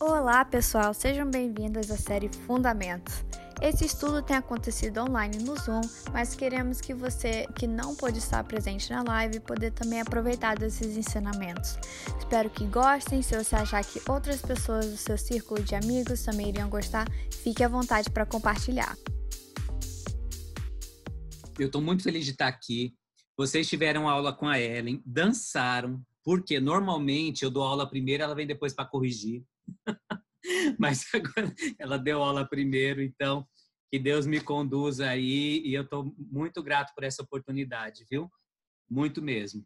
Olá, pessoal, sejam bem-vindos à série Fundamentos. Esse estudo tem acontecido online no Zoom, mas queremos que você que não pôde estar presente na live poder também aproveitar desses ensinamentos. Espero que gostem. Se você achar que outras pessoas do seu círculo de amigos também iriam gostar, fique à vontade para compartilhar. Eu estou muito feliz de estar aqui. Vocês tiveram aula com a Ellen, dançaram, porque normalmente eu dou aula primeiro, ela vem depois para corrigir. Mas agora ela deu aula primeiro, então que Deus me conduza aí e eu estou muito grato por essa oportunidade, viu? Muito mesmo.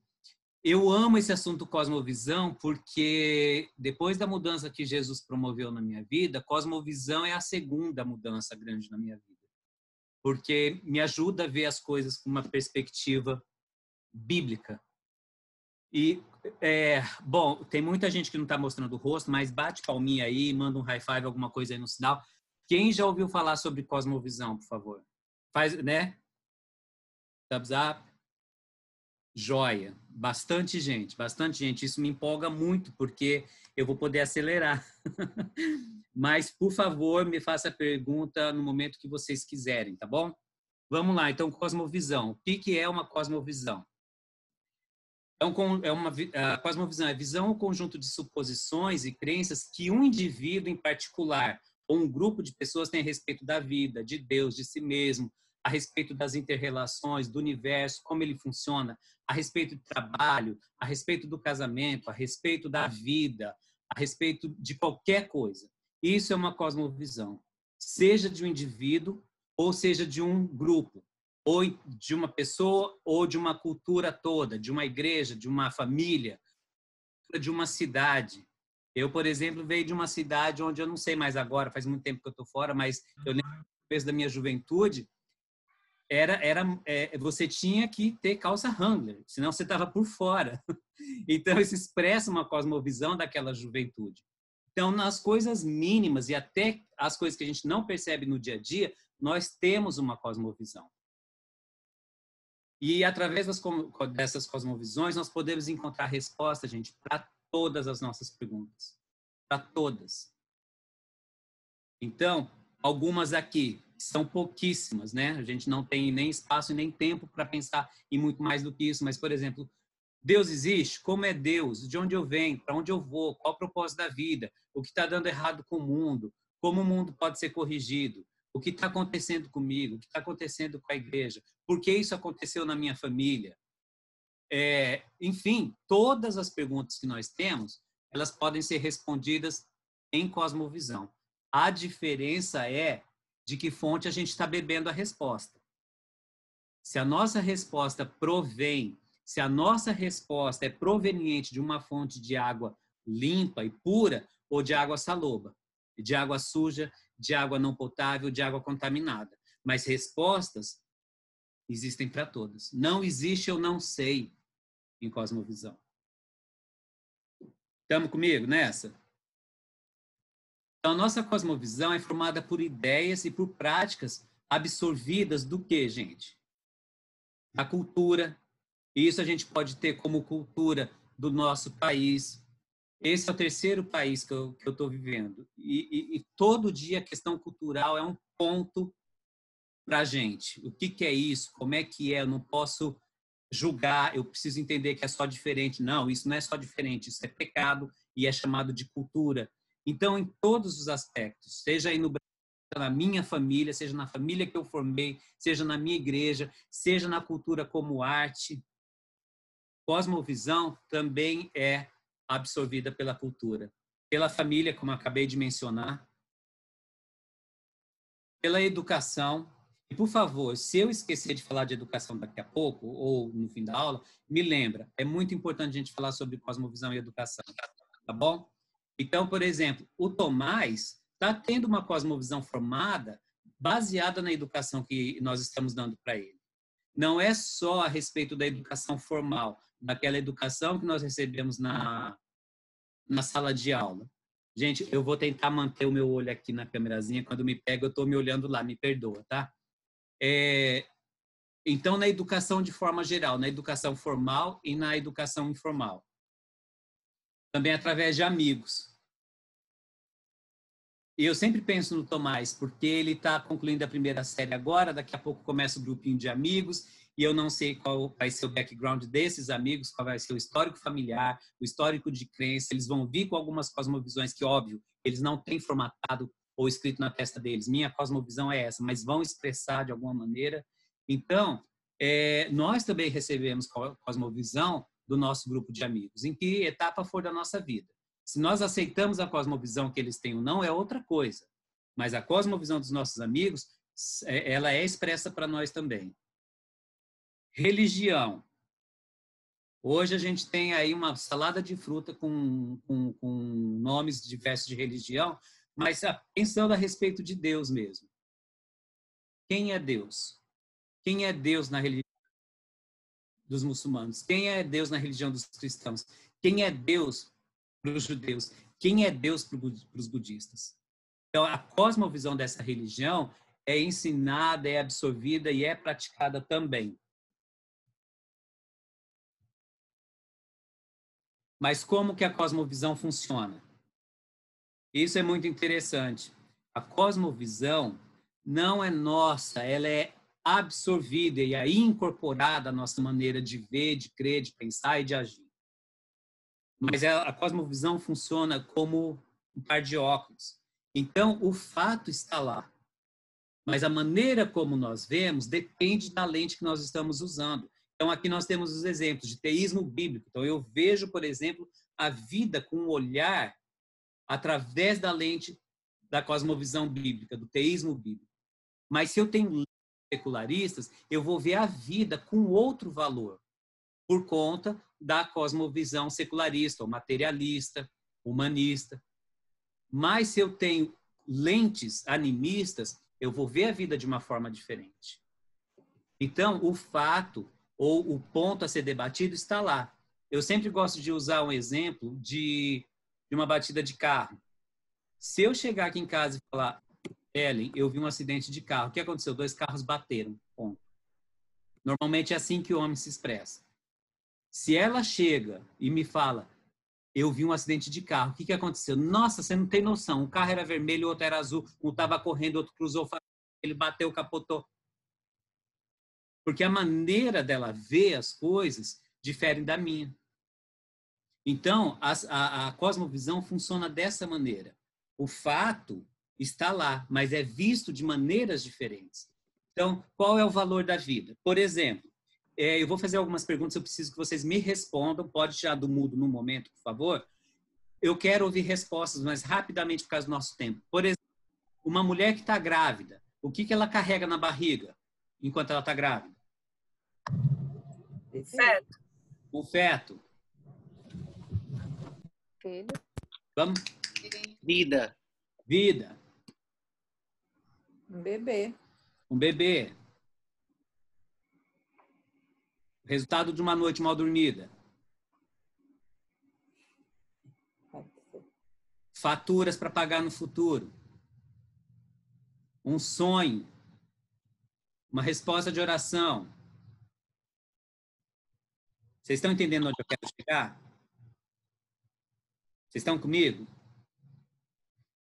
Eu amo esse assunto cosmovisão porque depois da mudança que Jesus promoveu na minha vida, cosmovisão é a segunda mudança grande na minha vida. Porque me ajuda a ver as coisas com uma perspectiva bíblica. E, é, bom, tem muita gente que não está mostrando o rosto, mas bate palminha aí, manda um high five, alguma coisa aí no sinal. Quem já ouviu falar sobre cosmovisão, por favor? Faz, né? Thumbs up. Joia. Bastante gente, bastante gente. Isso me empolga muito, porque eu vou poder acelerar. Mas, por favor, me faça a pergunta no momento que vocês quiserem, tá bom? Vamos lá, então, cosmovisão. O que é uma cosmovisão? É, um, é uma a cosmovisão é visão ou conjunto de suposições e crenças que um indivíduo em particular ou um grupo de pessoas tem a respeito da vida, de Deus, de si mesmo, a respeito das interrelações, do universo, como ele funciona, a respeito do trabalho, a respeito do casamento, a respeito da vida, a respeito de qualquer coisa. Isso é uma cosmovisão, seja de um indivíduo ou seja de um grupo ou de uma pessoa ou de uma cultura toda, de uma igreja, de uma família, de uma cidade. Eu, por exemplo, veio de uma cidade onde eu não sei mais agora, faz muito tempo que eu estou fora, mas eu lembro desde da minha juventude, era, era é, você tinha que ter calça Wrangler, senão você estava por fora. Então, isso expressa uma cosmovisão daquela juventude. Então, nas coisas mínimas e até as coisas que a gente não percebe no dia a dia, nós temos uma cosmovisão. E através das, dessas cosmovisões, nós podemos encontrar resposta, gente, para todas as nossas perguntas. Para todas. Então, algumas aqui são pouquíssimas, né? A gente não tem nem espaço e nem tempo para pensar em muito mais do que isso. Mas, por exemplo, Deus existe? Como é Deus? De onde eu venho? Para onde eu vou? Qual o propósito da vida? O que está dando errado com o mundo? Como o mundo pode ser corrigido? O que está acontecendo comigo, o que está acontecendo com a igreja, por que isso aconteceu na minha família. É, enfim, todas as perguntas que nós temos, elas podem ser respondidas em cosmovisão. A diferença é de que fonte a gente está bebendo a resposta. Se a nossa resposta provém, se a nossa resposta é proveniente de uma fonte de água limpa e pura ou de água saloba, de água suja, de água não potável, de água contaminada. Mas respostas existem para todas. Não existe eu não sei em cosmovisão. Estamos comigo nessa? Então, a nossa cosmovisão é formada por ideias e por práticas absorvidas do que, gente? Da cultura. Isso a gente pode ter como cultura do nosso país, esse é o terceiro país que eu estou vivendo. E, e, e, todo dia a questão cultural é um ponto para a gente. O que, que é isso? Como é que é? Eu não posso julgar, eu preciso entender que é só diferente. Não, isso não é só diferente, isso é pecado e é chamado de cultura. Então, em todos os aspectos, seja aí no na minha família, seja na família que eu formei, seja na minha igreja, seja na cultura como arte, cosmovisão também é absorvida pela cultura, pela família, como acabei de mencionar, pela educação. E, por favor, se eu esquecer de falar de educação daqui a pouco, ou no fim da aula, me lembra. É muito importante a gente falar sobre cosmovisão e educação, tá bom? Então, por exemplo, o Tomás está tendo uma cosmovisão formada baseada na educação que nós estamos dando para ele. Não é só a respeito da educação formal, daquela educação que nós recebemos na, na sala de aula. Gente, eu vou tentar manter o meu olho aqui na câmerazinha. Quando me pega, eu estou me olhando lá, me perdoa, tá? É, então, na educação de forma geral, na educação formal e na educação informal. Também através de amigos. Eu sempre penso no Tomás, porque ele está concluindo a primeira série agora, daqui a pouco começa o grupinho de amigos, e eu não sei qual vai ser o background desses amigos, qual vai ser o histórico familiar, o histórico de crença. Eles vão vir com algumas cosmovisões que, óbvio, eles não têm formatado ou escrito na testa deles. Minha cosmovisão é essa, mas vão expressar de alguma maneira. Então, é, nós também recebemos cosmovisão do nosso grupo de amigos, em que etapa for da nossa vida. Se nós aceitamos a cosmovisão que eles têm ou não, é outra coisa. Mas a cosmovisão dos nossos amigos, é, ela é expressa para nós também. Religião. Hoje a gente tem aí uma salada de fruta com, com, com nomes diversos de religião, mas pensando a respeito de Deus mesmo. Quem é Deus? Quem é Deus na religião dos muçulmanos? Quem é Deus na religião dos cristãos? Quem é Deus para os judeus? Quem é Deus para os budistas? Então, a cosmovisão dessa religião é ensinada, é absorvida e é praticada também. Mas como que a cosmovisão funciona? Isso é muito interessante. A cosmovisão não é nossa, ela é absorvida e aí incorporada à nossa maneira de ver, de crer, de pensar e de agir. Mas a cosmovisão funciona como um par de óculos. Então, o fato está lá. Mas a maneira como nós vemos depende da lente que nós estamos usando. Então, aqui nós temos os exemplos de teísmo bíblico. Então, eu vejo, por exemplo, a vida com um olhar através da lente da cosmovisão bíblica, do teísmo bíblico. Mas se eu tenho secularistas, eu vou ver a vida com outro valor, por conta da cosmovisão secularista, ou materialista, humanista. Mas se eu tenho lentes animistas, eu vou ver a vida de uma forma diferente. Então, o fato ou o ponto a ser debatido está lá. Eu sempre gosto de usar um exemplo de, de uma batida de carro. Se eu chegar aqui em casa e falar, Ellen, eu vi um acidente de carro. O que aconteceu? Dois carros bateram. Ponto. Normalmente é assim que o homem se expressa. Se ela chega e me fala, eu vi um acidente de carro, o que, que aconteceu? Nossa, você não tem noção. Um carro era vermelho, o outro era azul, um estava correndo, outro cruzou, ele bateu, capotou. Porque a maneira dela ver as coisas difere da minha. Então, a, a, a cosmovisão funciona dessa maneira. O fato está lá, mas é visto de maneiras diferentes. Então, qual é o valor da vida? Por exemplo, é, eu vou fazer algumas perguntas, eu preciso que vocês me respondam. Pode tirar do mudo no momento, por favor. Eu quero ouvir respostas, mas rapidamente por causa do nosso tempo. Por exemplo, uma mulher que está grávida, o que, que ela carrega na barriga enquanto ela está grávida? Feto. O feto. Filho. Vamos? Vida. Vida. Um bebê. Um bebê. Resultado de uma noite mal dormida. Faturas para pagar no futuro. Um sonho. Uma resposta de oração. Vocês estão entendendo onde eu quero chegar? Vocês estão comigo?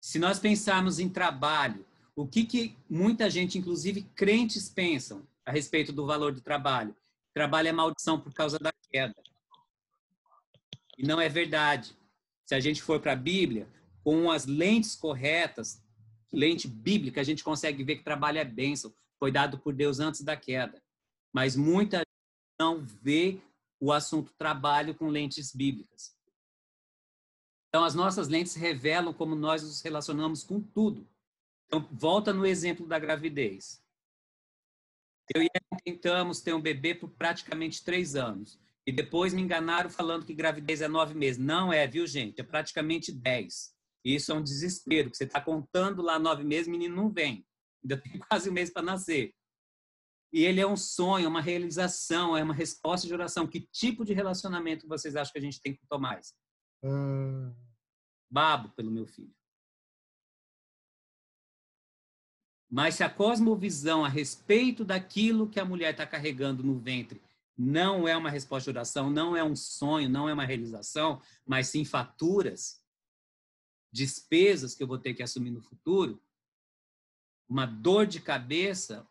Se nós pensarmos em trabalho, o que, que muita gente, inclusive crentes, pensam a respeito do valor do trabalho? Trabalho é maldição por causa da queda. E não é verdade. Se a gente for para a Bíblia, com as lentes corretas, lente bíblica, a gente consegue ver que trabalho é bênção. Foi dado por Deus antes da queda. Mas muita gente não vê o assunto trabalho com lentes bíblicas. Então, as nossas lentes revelam como nós nos relacionamos com tudo. Então, volta no exemplo da gravidez. Eu e ela tentamos ter um bebê por praticamente três anos. E depois me enganaram falando que gravidez é nove meses. Não é, viu, gente? É praticamente dez. E isso é um desespero, você está contando lá nove meses, o menino não vem. Ainda tem quase um mês para nascer. E ele é um sonho, uma realização, é uma resposta de oração. Que tipo de relacionamento vocês acham que a gente tem com o Tomás? Hum. Babo pelo meu filho. Mas se a cosmovisão a respeito daquilo que a mulher está carregando no ventre não é uma resposta de oração, não é um sonho, não é uma realização, mas sim faturas, despesas que eu vou ter que assumir no futuro, uma dor de cabeça,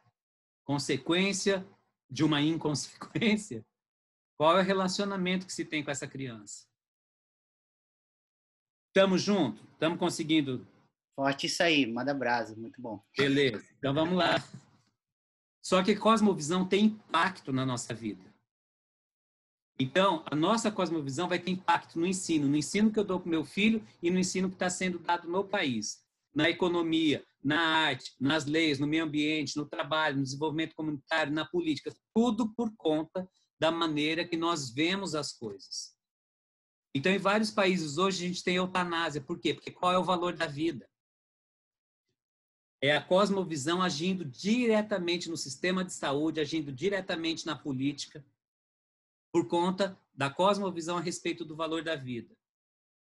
consequência de uma inconsequência, qual é o relacionamento que se tem com essa criança? Estamos juntos? Estamos conseguindo? Forte isso aí, manda brasa, muito bom. Beleza, então vamos lá. Só que cosmovisão tem impacto na nossa vida. Então, a nossa cosmovisão vai ter impacto no ensino, no ensino que eu dou para meu filho e no ensino que está sendo dado no país, na economia, na arte, nas leis, no meio ambiente, no trabalho, no desenvolvimento comunitário, na política, tudo por conta da maneira que nós vemos as coisas. Então, em vários países hoje a gente tem eutanásia. Por quê? Porque qual é o valor da vida? É a cosmovisão agindo diretamente no sistema de saúde, agindo diretamente na política, por conta da cosmovisão a respeito do valor da vida.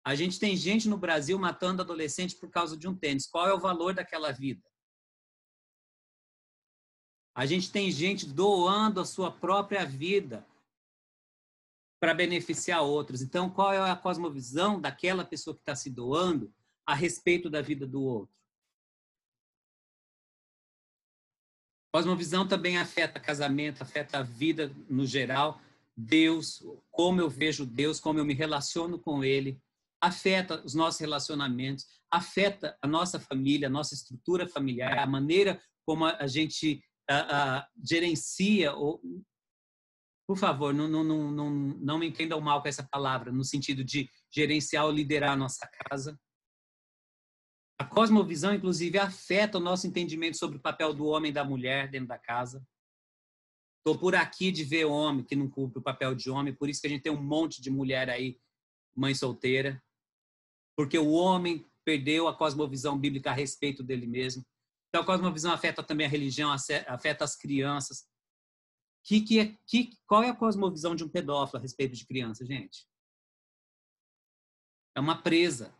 A gente tem gente no Brasil matando adolescente por causa de um tênis. Qual é o valor daquela vida? A gente tem gente doando a sua própria vida para beneficiar outros. Então, qual é a cosmovisão daquela pessoa que está se doando a respeito da vida do outro? Cosmovisão também afeta casamento, afeta a vida no geral. Deus, como eu vejo Deus, como eu me relaciono com Ele, afeta os nossos relacionamentos, afeta a nossa família, a nossa estrutura familiar, a maneira como a gente a, a, gerencia. Ou, por favor, não, não, não, não, não me entendam mal com essa palavra, no sentido de gerenciar ou liderar a nossa casa. A cosmovisão, inclusive, afeta o nosso entendimento sobre o papel do homem e da mulher dentro da casa. Estou por aqui de ver homem que não cumpre o papel de homem, por isso que a gente tem um monte de mulher aí, mãe solteira. Porque o homem perdeu a cosmovisão bíblica a respeito dele mesmo. Então, a cosmovisão afeta também a religião, afeta as crianças. Que, que é, que, qual é a cosmovisão de um pedófilo a respeito de criança, gente? É uma presa.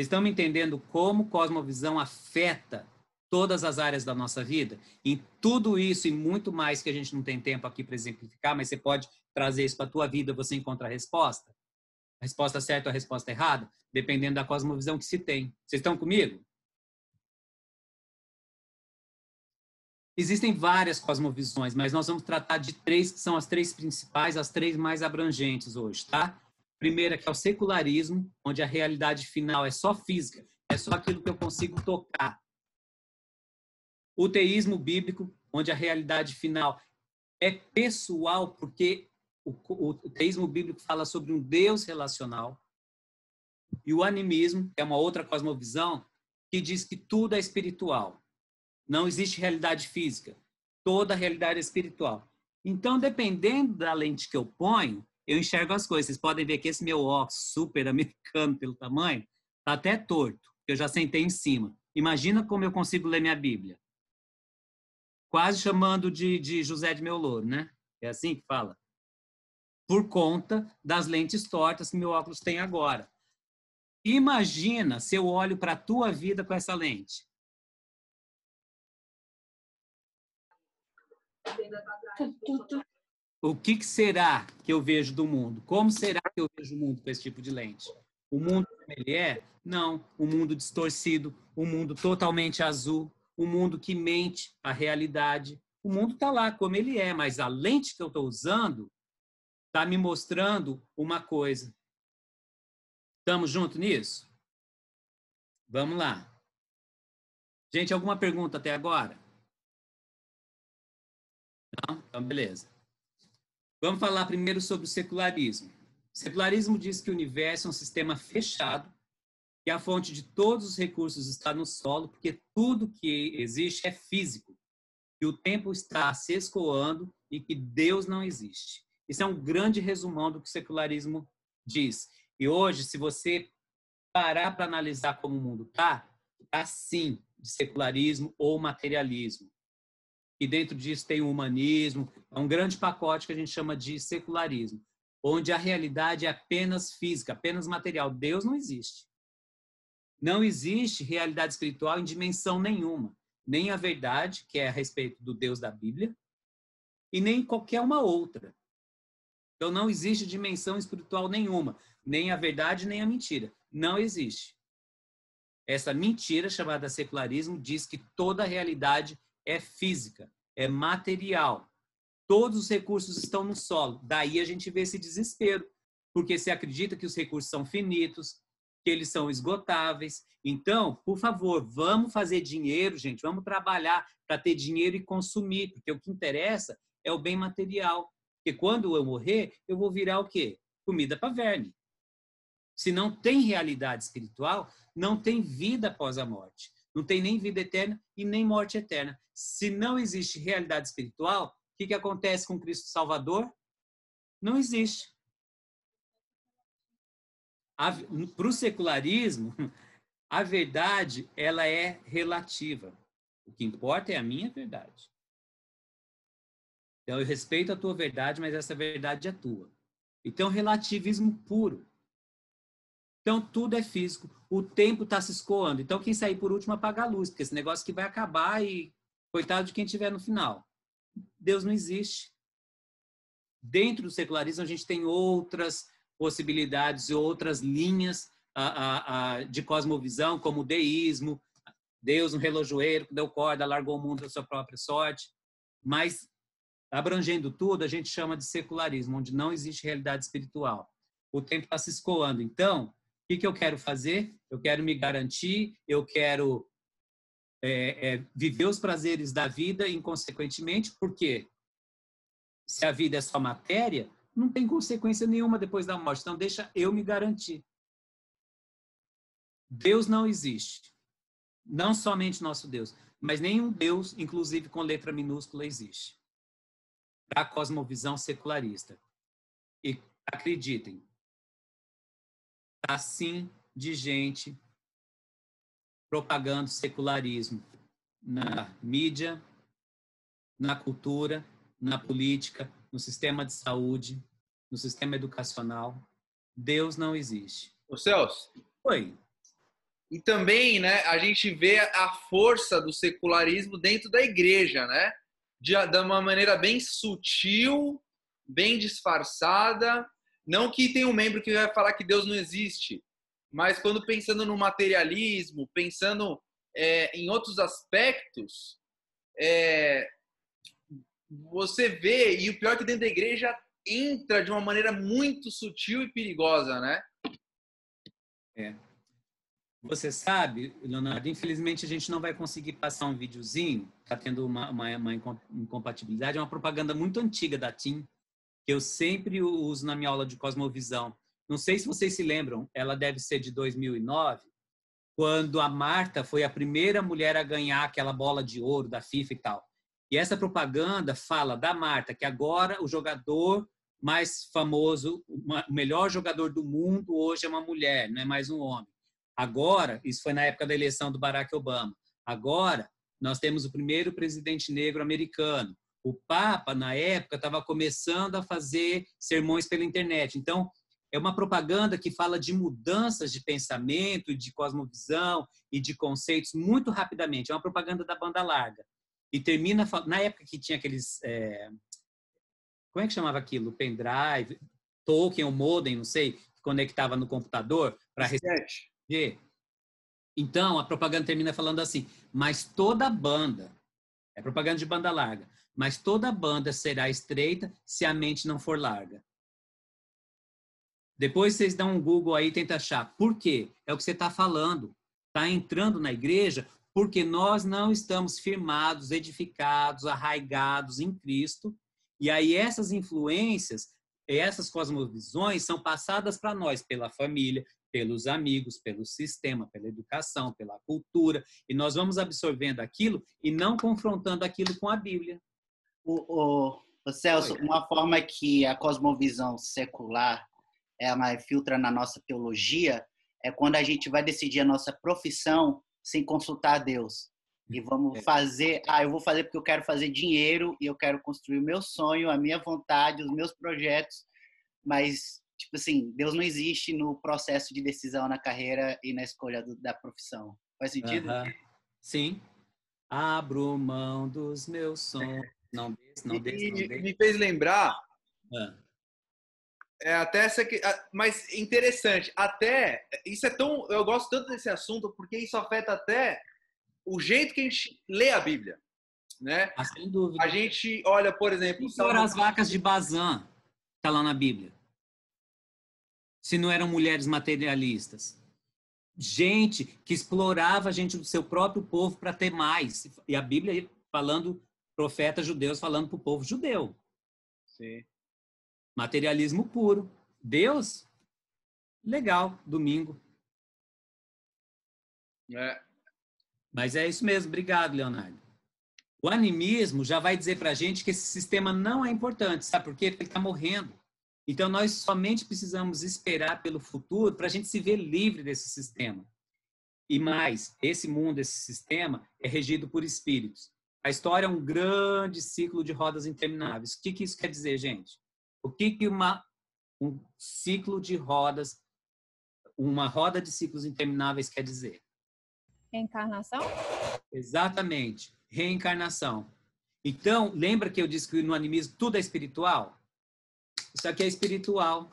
Vocês estão me entendendo como cosmovisão afeta todas as áreas da nossa vida. Em tudo isso e muito mais que a gente não tem tempo aqui para exemplificar, mas você pode trazer isso para a tua vida, você encontra a resposta. A resposta certa ou a resposta errada, dependendo da cosmovisão que se tem. Vocês estão comigo? Existem várias cosmovisões, mas nós vamos tratar de três que são as três principais, as três mais abrangentes hoje, tá? Primeira que é o secularismo, onde a realidade final é só física, é só aquilo que eu consigo tocar, o teísmo bíblico, onde a realidade final é pessoal, porque o, o, o teísmo bíblico fala sobre um Deus relacional. E o animismo, que é uma outra cosmovisão, que diz que tudo é espiritual. Não existe realidade física. Toda a realidade é espiritual. Então, dependendo da lente que eu ponho, eu enxergo as coisas. Vocês podem ver que esse meu óculos super americano pelo tamanho, está até torto, eu já sentei em cima. Imagina como eu consigo ler minha Bíblia quase chamando de, de José de Meuloro, né? É assim que fala. Por conta das lentes tortas que meu óculos tem agora. Imagina se eu olho para a tua vida com essa lente. O que, que, será que eu vejo do mundo? Como será que eu vejo o mundo com esse tipo de lente? O mundo como ele é? Não. O um mundo distorcido, um mundo totalmente azul, um mundo que mente a realidade. O mundo está lá como ele é, mas a lente que eu estou usando está me mostrando uma coisa. Estamos juntos nisso? Vamos lá. Gente, alguma pergunta até agora? Não? Então, beleza. Vamos falar primeiro sobre o secularismo. O secularismo diz que o universo é um sistema fechado que a fonte de todos os recursos está no solo, porque tudo que existe é físico, que o tempo está se escoando e que Deus não existe. Isso é um grande resumão do que o secularismo diz. E hoje, se você parar para analisar como o mundo está, está sim de secularismo ou materialismo. E dentro disso tem o humanismo, é um grande pacote que a gente chama de secularismo, onde a realidade é apenas física, apenas material. Deus não existe. Não existe realidade espiritual em dimensão nenhuma, nem a verdade, que é a respeito do Deus da Bíblia, e nem qualquer uma outra. Então não existe dimensão espiritual nenhuma, nem a verdade nem a mentira. Não existe. Essa mentira chamada secularismo diz que toda a realidade é física, é material. Todos os recursos estão no solo. Daí a gente vê esse desespero, porque se acredita que os recursos são finitos, que eles são esgotáveis. Então, por favor, vamos fazer dinheiro, gente, vamos trabalhar para ter dinheiro e consumir, porque o que interessa é o bem material. Porque quando eu morrer, eu vou virar o quê? Comida para verme. Se não tem realidade espiritual, não tem vida após a morte. Não tem nem vida eterna e nem morte eterna. Se não existe realidade espiritual, o que, que acontece com Cristo Salvador? Não existe. Para o secularismo, a verdade ela é relativa. O que importa é a minha verdade. Então, eu respeito a tua verdade, mas essa verdade é tua. Então, relativismo puro. Então, tudo é físico. O tempo está se escoando. Então, quem sair por último apaga a luz, porque esse negócio que vai acabar e coitado de quem estiver no final. Deus não existe. Dentro do secularismo, a gente tem outras possibilidades e outras linhas a, a, a, de cosmovisão, como o deísmo, Deus, um relojoeiro que deu corda, largou o mundo da sua própria sorte. Mas abrangendo tudo, a gente chama de secularismo, onde não existe realidade espiritual. O tempo está se escoando. Então, o que, que eu quero fazer? Eu quero me garantir, eu quero é, é, viver os prazeres da vida inconsequentemente, porque se a vida é só matéria, não tem consequência nenhuma depois da morte. Então, deixa eu me garantir. Deus não existe. Não somente nosso Deus, mas nenhum Deus, inclusive com letra minúscula, existe para a cosmovisão secularista. E acreditem, assim de gente propagando secularismo na mídia, na cultura, na política, no sistema de saúde, no sistema educacional. Deus não existe. O Celso. Oi. E também, né, a gente vê a força do secularismo dentro da igreja, né? de, de uma maneira bem sutil, bem disfarçada. Não que tenha um membro que vai falar que Deus não existe, mas quando pensando no materialismo, pensando é, em outros aspectos, é, você vê, e o pior é que dentro da igreja entra de uma maneira muito sutil e perigosa, né? É. Você sabe, Leonardo, infelizmente a gente não vai conseguir passar um videozinho, está tendo uma, uma, uma, incompatibilidade, é uma propaganda muito antiga da TIM, que eu sempre uso na minha aula de cosmovisão. Não sei se vocês se lembram, ela deve ser de 2009, quando a Marta foi a primeira mulher a ganhar aquela bola de ouro da FIFA e tal. E essa propaganda fala da Marta, que agora o jogador mais famoso, o melhor jogador do mundo hoje é uma mulher, não é mais um homem. Agora, isso foi na época da eleição do Barack Obama. Agora, nós temos o primeiro presidente negro americano. O Papa, na época, estava começando a fazer sermões pela internet. Então, é uma propaganda que fala de mudanças de pensamento, de cosmovisão e de conceitos muito rapidamente. É uma propaganda da banda larga. E termina, na época que tinha aqueles. É, como é que chamava aquilo? Pendrive, token ou modem, não sei, que conectava no computador para receber então, a propaganda termina falando assim: mas toda banda, é propaganda de banda larga, mas toda banda será estreita se a mente não for larga. Depois vocês dão um Google aí e tentam achar. Por quê? É o que você está falando. Está entrando na igreja porque nós não estamos firmados, edificados, arraigados em Cristo. E aí essas influências, essas cosmovisões são passadas para nós pela família, pelos amigos, pelo sistema, pela educação, pela cultura, e nós vamos absorvendo aquilo e não confrontando aquilo com a Bíblia. O, o, o Celso, Oi. uma forma que a cosmovisão secular ela filtra na nossa teologia é quando a gente vai decidir a nossa profissão sem consultar a Deus. E vamos é. fazer, ah, eu vou fazer porque eu quero fazer dinheiro e eu quero construir o meu sonho, a minha vontade, os meus projetos, mas tipo assim, Deus não existe no processo de decisão na carreira e na escolha do, da profissão. Faz sentido? Uh -huh. Sim. Abro mão dos meus sonhos. Não desse, não desse, não desse. Me fez lembrar. Uh. É até essa que, mas interessante, até isso é tão, eu gosto tanto desse assunto porque isso afeta até o jeito que a gente lê a Bíblia, né? Ah, sem dúvida. A gente olha, por exemplo, Salmo... as vacas de Bazan, tá lá na Bíblia. Se não eram mulheres materialistas, gente que explorava a gente do seu próprio povo para ter mais. E a Bíblia falando profetas judeus falando para o povo judeu. Sim. Materialismo puro. Deus, legal, domingo. É. Mas é isso mesmo, obrigado, Leonardo. O animismo já vai dizer para a gente que esse sistema não é importante, sabe por quê? Porque ele está morrendo. Então, nós somente precisamos esperar pelo futuro para a gente se ver livre desse sistema. E mais, esse mundo, esse sistema, é regido por espíritos. A história é um grande ciclo de rodas intermináveis. O que, que isso quer dizer, gente? O que, que uma, um ciclo de rodas, uma roda de ciclos intermináveis quer dizer? Reencarnação? Exatamente, reencarnação. Então, lembra que eu disse que no animismo tudo é espiritual? Isso aqui é espiritual.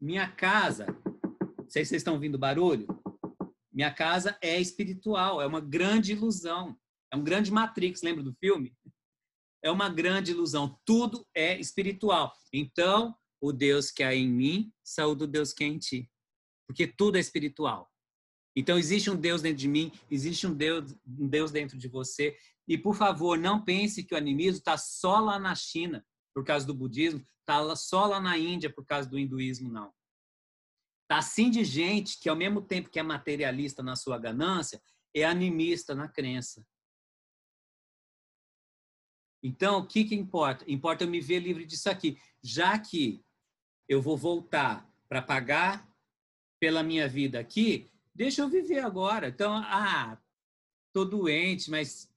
Minha casa, não sei se vocês estão ouvindo barulho, minha casa é espiritual, é uma grande ilusão. É um grande Matrix, lembra do filme? É uma grande ilusão. Tudo é espiritual. Então, o Deus que há em mim, saúde o Deus que há em ti. Porque tudo é espiritual. Então, existe um Deus dentro de mim, existe um Deus, um Deus dentro de você. E, por favor, não pense que o animismo está só lá na China, por causa do budismo, está só lá na Índia, por causa do hinduísmo, não. Está assim de gente que, ao mesmo tempo que é materialista na sua ganância, é animista na crença. Então, o que, que importa? Importa eu me ver livre disso aqui. Já que eu vou voltar para pagar pela minha vida aqui, deixa eu viver agora. Então, ah, tô doente, mas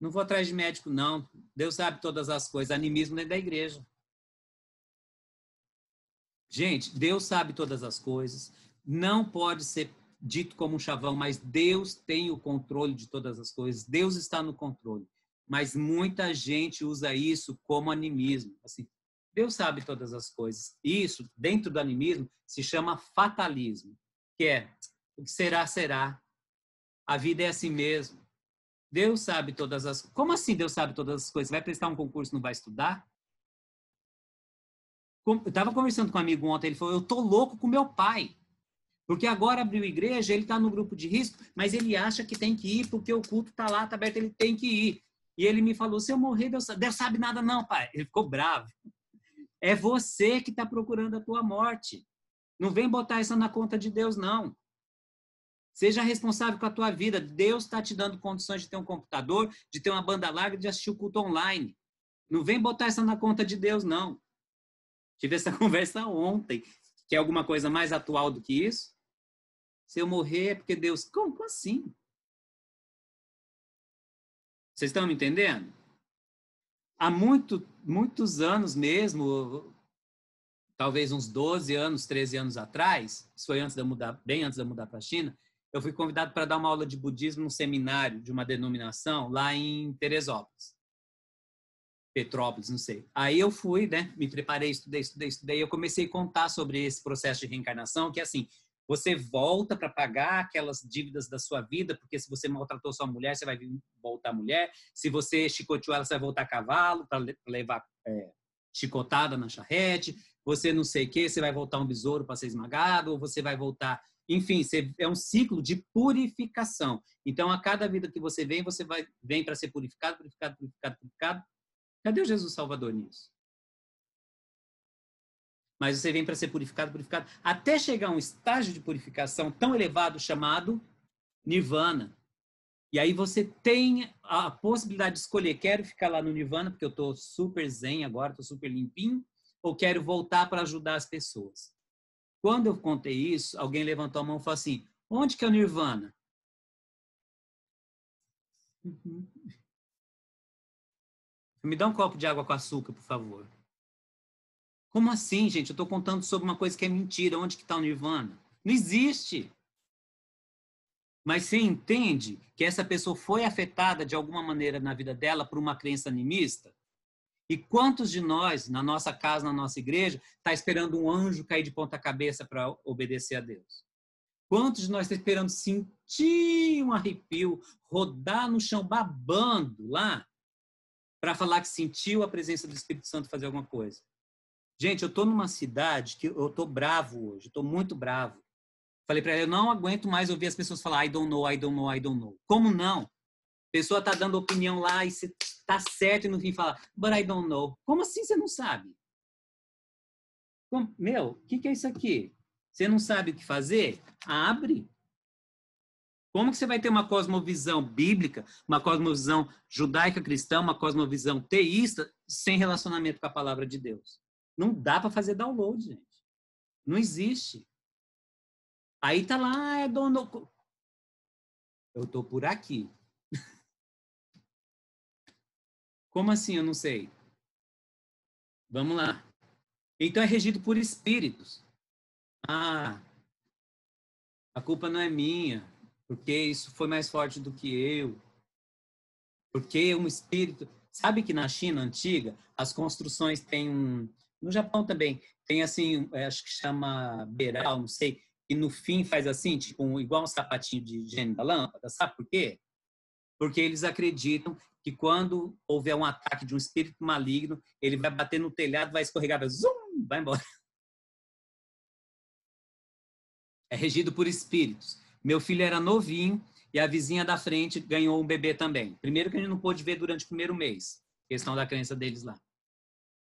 não vou atrás de médico, não. Deus sabe todas as coisas. Animismo dentro da igreja. Gente, Deus sabe todas as coisas. Não pode ser dito como um chavão, mas Deus tem o controle de todas as coisas. Deus está no controle mas muita gente usa isso como animismo. Assim, Deus sabe todas as coisas. Isso, dentro do animismo, se chama fatalismo, que é o que será, será. A vida é assim mesmo. Deus sabe todas as Como assim Deus sabe todas as coisas? Vai prestar um concurso, não vai estudar? Eu estava conversando com um amigo ontem, ele falou: Eu tô louco com meu pai. Porque agora abriu igreja, ele está no grupo de risco, mas ele acha que tem que ir porque o culto está lá, está aberto, ele tem que ir. E ele me falou: se eu morrer, Deus, Deus sabe nada, não, pai. Ele ficou bravo. É você que está procurando a tua morte. Não vem botar isso na conta de Deus, não. Seja responsável com a tua vida. Deus está te dando condições de ter um computador, de ter uma banda larga, de assistir o culto online. Não vem botar isso na conta de Deus, não. Tive essa conversa ontem. Quer alguma coisa mais atual do que isso? Se eu morrer é porque Deus. Como assim? Vocês estão me entendendo? Há muito, muitos anos mesmo, talvez uns 12 anos, 13 anos atrás, isso foi antes de mudar, bem antes de eu mudar para a China, eu fui convidado para dar uma aula de budismo num seminário de uma denominação lá em Teresópolis. Petrópolis, não sei. Aí eu fui, né, me preparei, estudei, estudei, estudei, eu comecei a contar sobre esse processo de reencarnação, que é assim, você volta para pagar aquelas dívidas da sua vida, porque se você maltratou sua mulher, você vai voltar mulher. Se você chicoteou ela, você vai voltar cavalo para levar é, chicotada na charrete. Você não sei o que, você vai voltar um besouro para ser esmagado, ou você vai voltar. Enfim, é um ciclo de purificação. Então, a cada vida que você vem, você vai vem para ser purificado, purificado, purificado, purificado. Cadê o Jesus Salvador nisso? Mas você vem para ser purificado, purificado, até chegar a um estágio de purificação tão elevado chamado nirvana. E aí você tem a possibilidade de escolher, quero ficar lá no nirvana porque eu estou super zen agora, estou super limpinho, ou quero voltar para ajudar as pessoas. Quando eu contei isso, alguém levantou a mão e falou assim, onde que é o nirvana? Uhum. Me dá um copo de água com açúcar, por favor. Como assim, gente? Eu estou contando sobre uma coisa que é mentira. Onde que está o Nirvana? Não existe. Mas você entende que essa pessoa foi afetada de alguma maneira na vida dela por uma crença animista? E quantos de nós, na nossa casa, na nossa igreja, está esperando um anjo cair de ponta cabeça para obedecer a Deus? Quantos de nós está esperando sentir um arrepio, rodar no chão babando lá, para falar que sentiu a presença do Espírito Santo fazer alguma coisa? Gente, eu estou numa cidade que eu estou bravo hoje, estou muito bravo. Falei para ela, eu não aguento mais ouvir as pessoas falar I don't know, I don't know, I don't know. Como não? A pessoa está dando opinião lá e você está certo e no fim fala, but I don't know. Como assim você não sabe? Meu, o que, que é isso aqui? Você não sabe o que fazer? Abre. Como que você vai ter uma cosmovisão bíblica, uma cosmovisão judaica cristã, uma cosmovisão teísta sem relacionamento com a palavra de Deus? Não dá para fazer download, gente. Não existe. Aí tá lá, é dono. Eu tô por aqui. Como assim? Eu não sei. Vamos lá. Então é regido por espíritos. Ah, a culpa não é minha, porque isso foi mais forte do que eu. Porque um espírito. Sabe que na China antiga, as construções têm um. No Japão também, tem assim, é, acho que chama beiral, não sei, e no fim faz assim, tipo, igual um sapatinho de gênio da lâmpada. Sabe por quê? Porque eles acreditam que quando houver um ataque de um espírito maligno, ele vai bater no telhado, vai escorregar, vai, zoom, vai embora. É regido por espíritos. Meu filho era novinho e a vizinha da frente ganhou um bebê também. Primeiro que a gente não pôde ver durante o primeiro mês, questão da crença deles lá.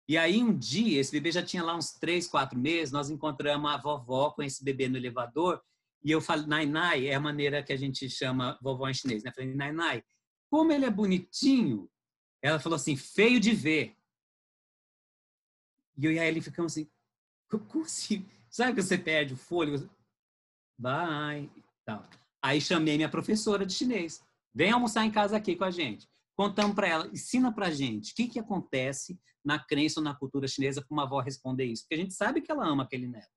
E aí um dia, esse bebê já tinha lá uns três, quatro meses, nós encontramos a vovó com esse bebê no elevador e eu falei, Nai Nai, é a maneira que a gente chama vovó em chinês, né? Eu falei, Nai Nai, como ele é bonitinho. Ela falou assim, feio de ver. E eu e a Ellen ficamos assim, como assim? Sabe que você perde o fôlego? Vai. Então, aí chamei minha professora de chinês. Vem almoçar em casa aqui com a gente. Contamos para ela, ensina para a gente o que, que acontece na crença ou na cultura chinesa para uma avó responder isso. Porque a gente sabe que ela ama aquele neto.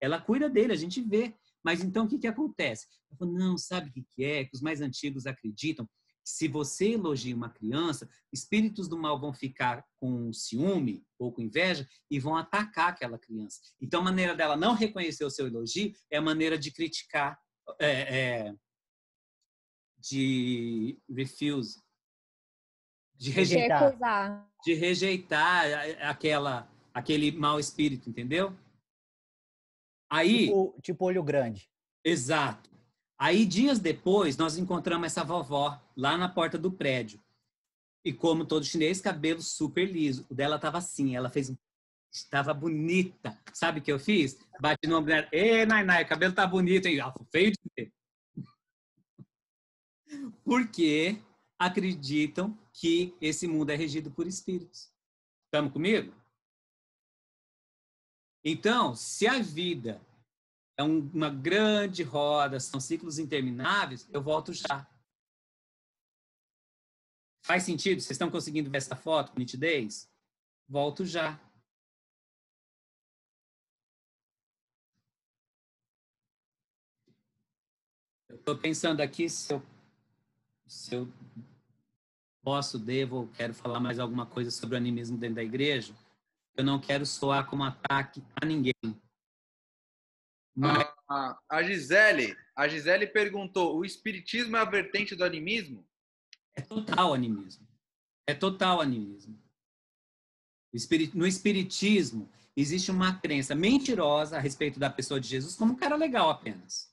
Ela cuida dele, a gente vê. Mas então o que, que acontece? Ela falou, não, sabe o que, que é? Que os mais antigos acreditam se você elogia uma criança, espíritos do mal vão ficar com ciúme ou com inveja e vão atacar aquela criança. Então, a maneira dela não reconhecer o seu elogio é a maneira de criticar, é, é, de refuse, de rejeitar, de rejeitar aquela, aquele mau espírito, entendeu? Aí, tipo, tipo olho grande. Exato. Aí, dias depois, nós encontramos essa vovó lá na porta do prédio. E como todo chinês, cabelo super liso. O dela tava assim, ela fez um... Estava bonita. Sabe o que eu fiz? Bati no ombro dela. Ê, Nai, Nai, o cabelo tá bonito, hein? Ela feio de ver. Porque acreditam que esse mundo é regido por espíritos. Estamos comigo? Então, se a vida é uma grande roda, são ciclos intermináveis, eu volto já. Faz sentido? Vocês estão conseguindo ver essa foto com nitidez? Volto já. Estou pensando aqui se eu, se eu posso, devo, quero falar mais alguma coisa sobre o animismo dentro da igreja. Eu não quero soar como ataque a ninguém. Mas... A, a Gisele, a Gisele perguntou: o espiritismo é a vertente do animismo? É total animismo. É total animismo. No espiritismo existe uma crença mentirosa a respeito da pessoa de Jesus como um cara legal apenas.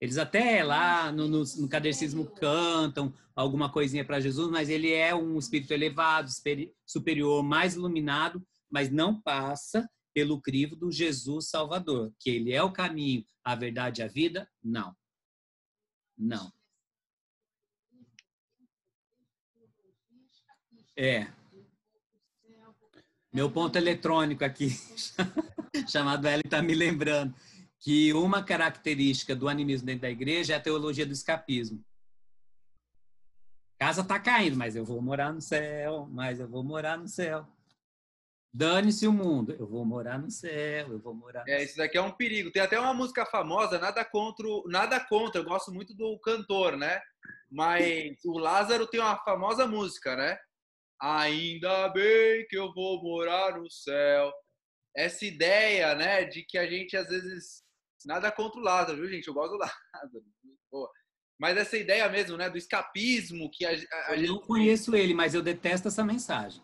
Eles até lá no, no, no cantam alguma coisinha para Jesus, mas ele é um espírito elevado, superior, mais iluminado, mas não passa pelo crivo do Jesus Salvador, que ele é o caminho, a verdade e a vida? Não. Não. É. Meu ponto eletrônico aqui, chamado L, está me lembrando que uma característica do animismo dentro da igreja é a teologia do escapismo. Casa está caindo, mas eu vou morar no céu, mas eu vou morar no céu. Dane-se o mundo, eu vou morar no céu, eu vou morar. No é, isso daqui é um perigo. Tem até uma música famosa, nada contra, nada contra. Eu gosto muito do cantor, né? Mas o Lázaro tem uma famosa música, né? Ainda bem que eu vou morar no céu. Essa ideia, né, de que a gente às vezes nada contra o Lázaro, viu, gente? Eu gosto do Lázaro. Boa. Mas essa ideia mesmo, né, do escapismo que a, a, a eu gente... não conheço ele, mas eu detesto essa mensagem.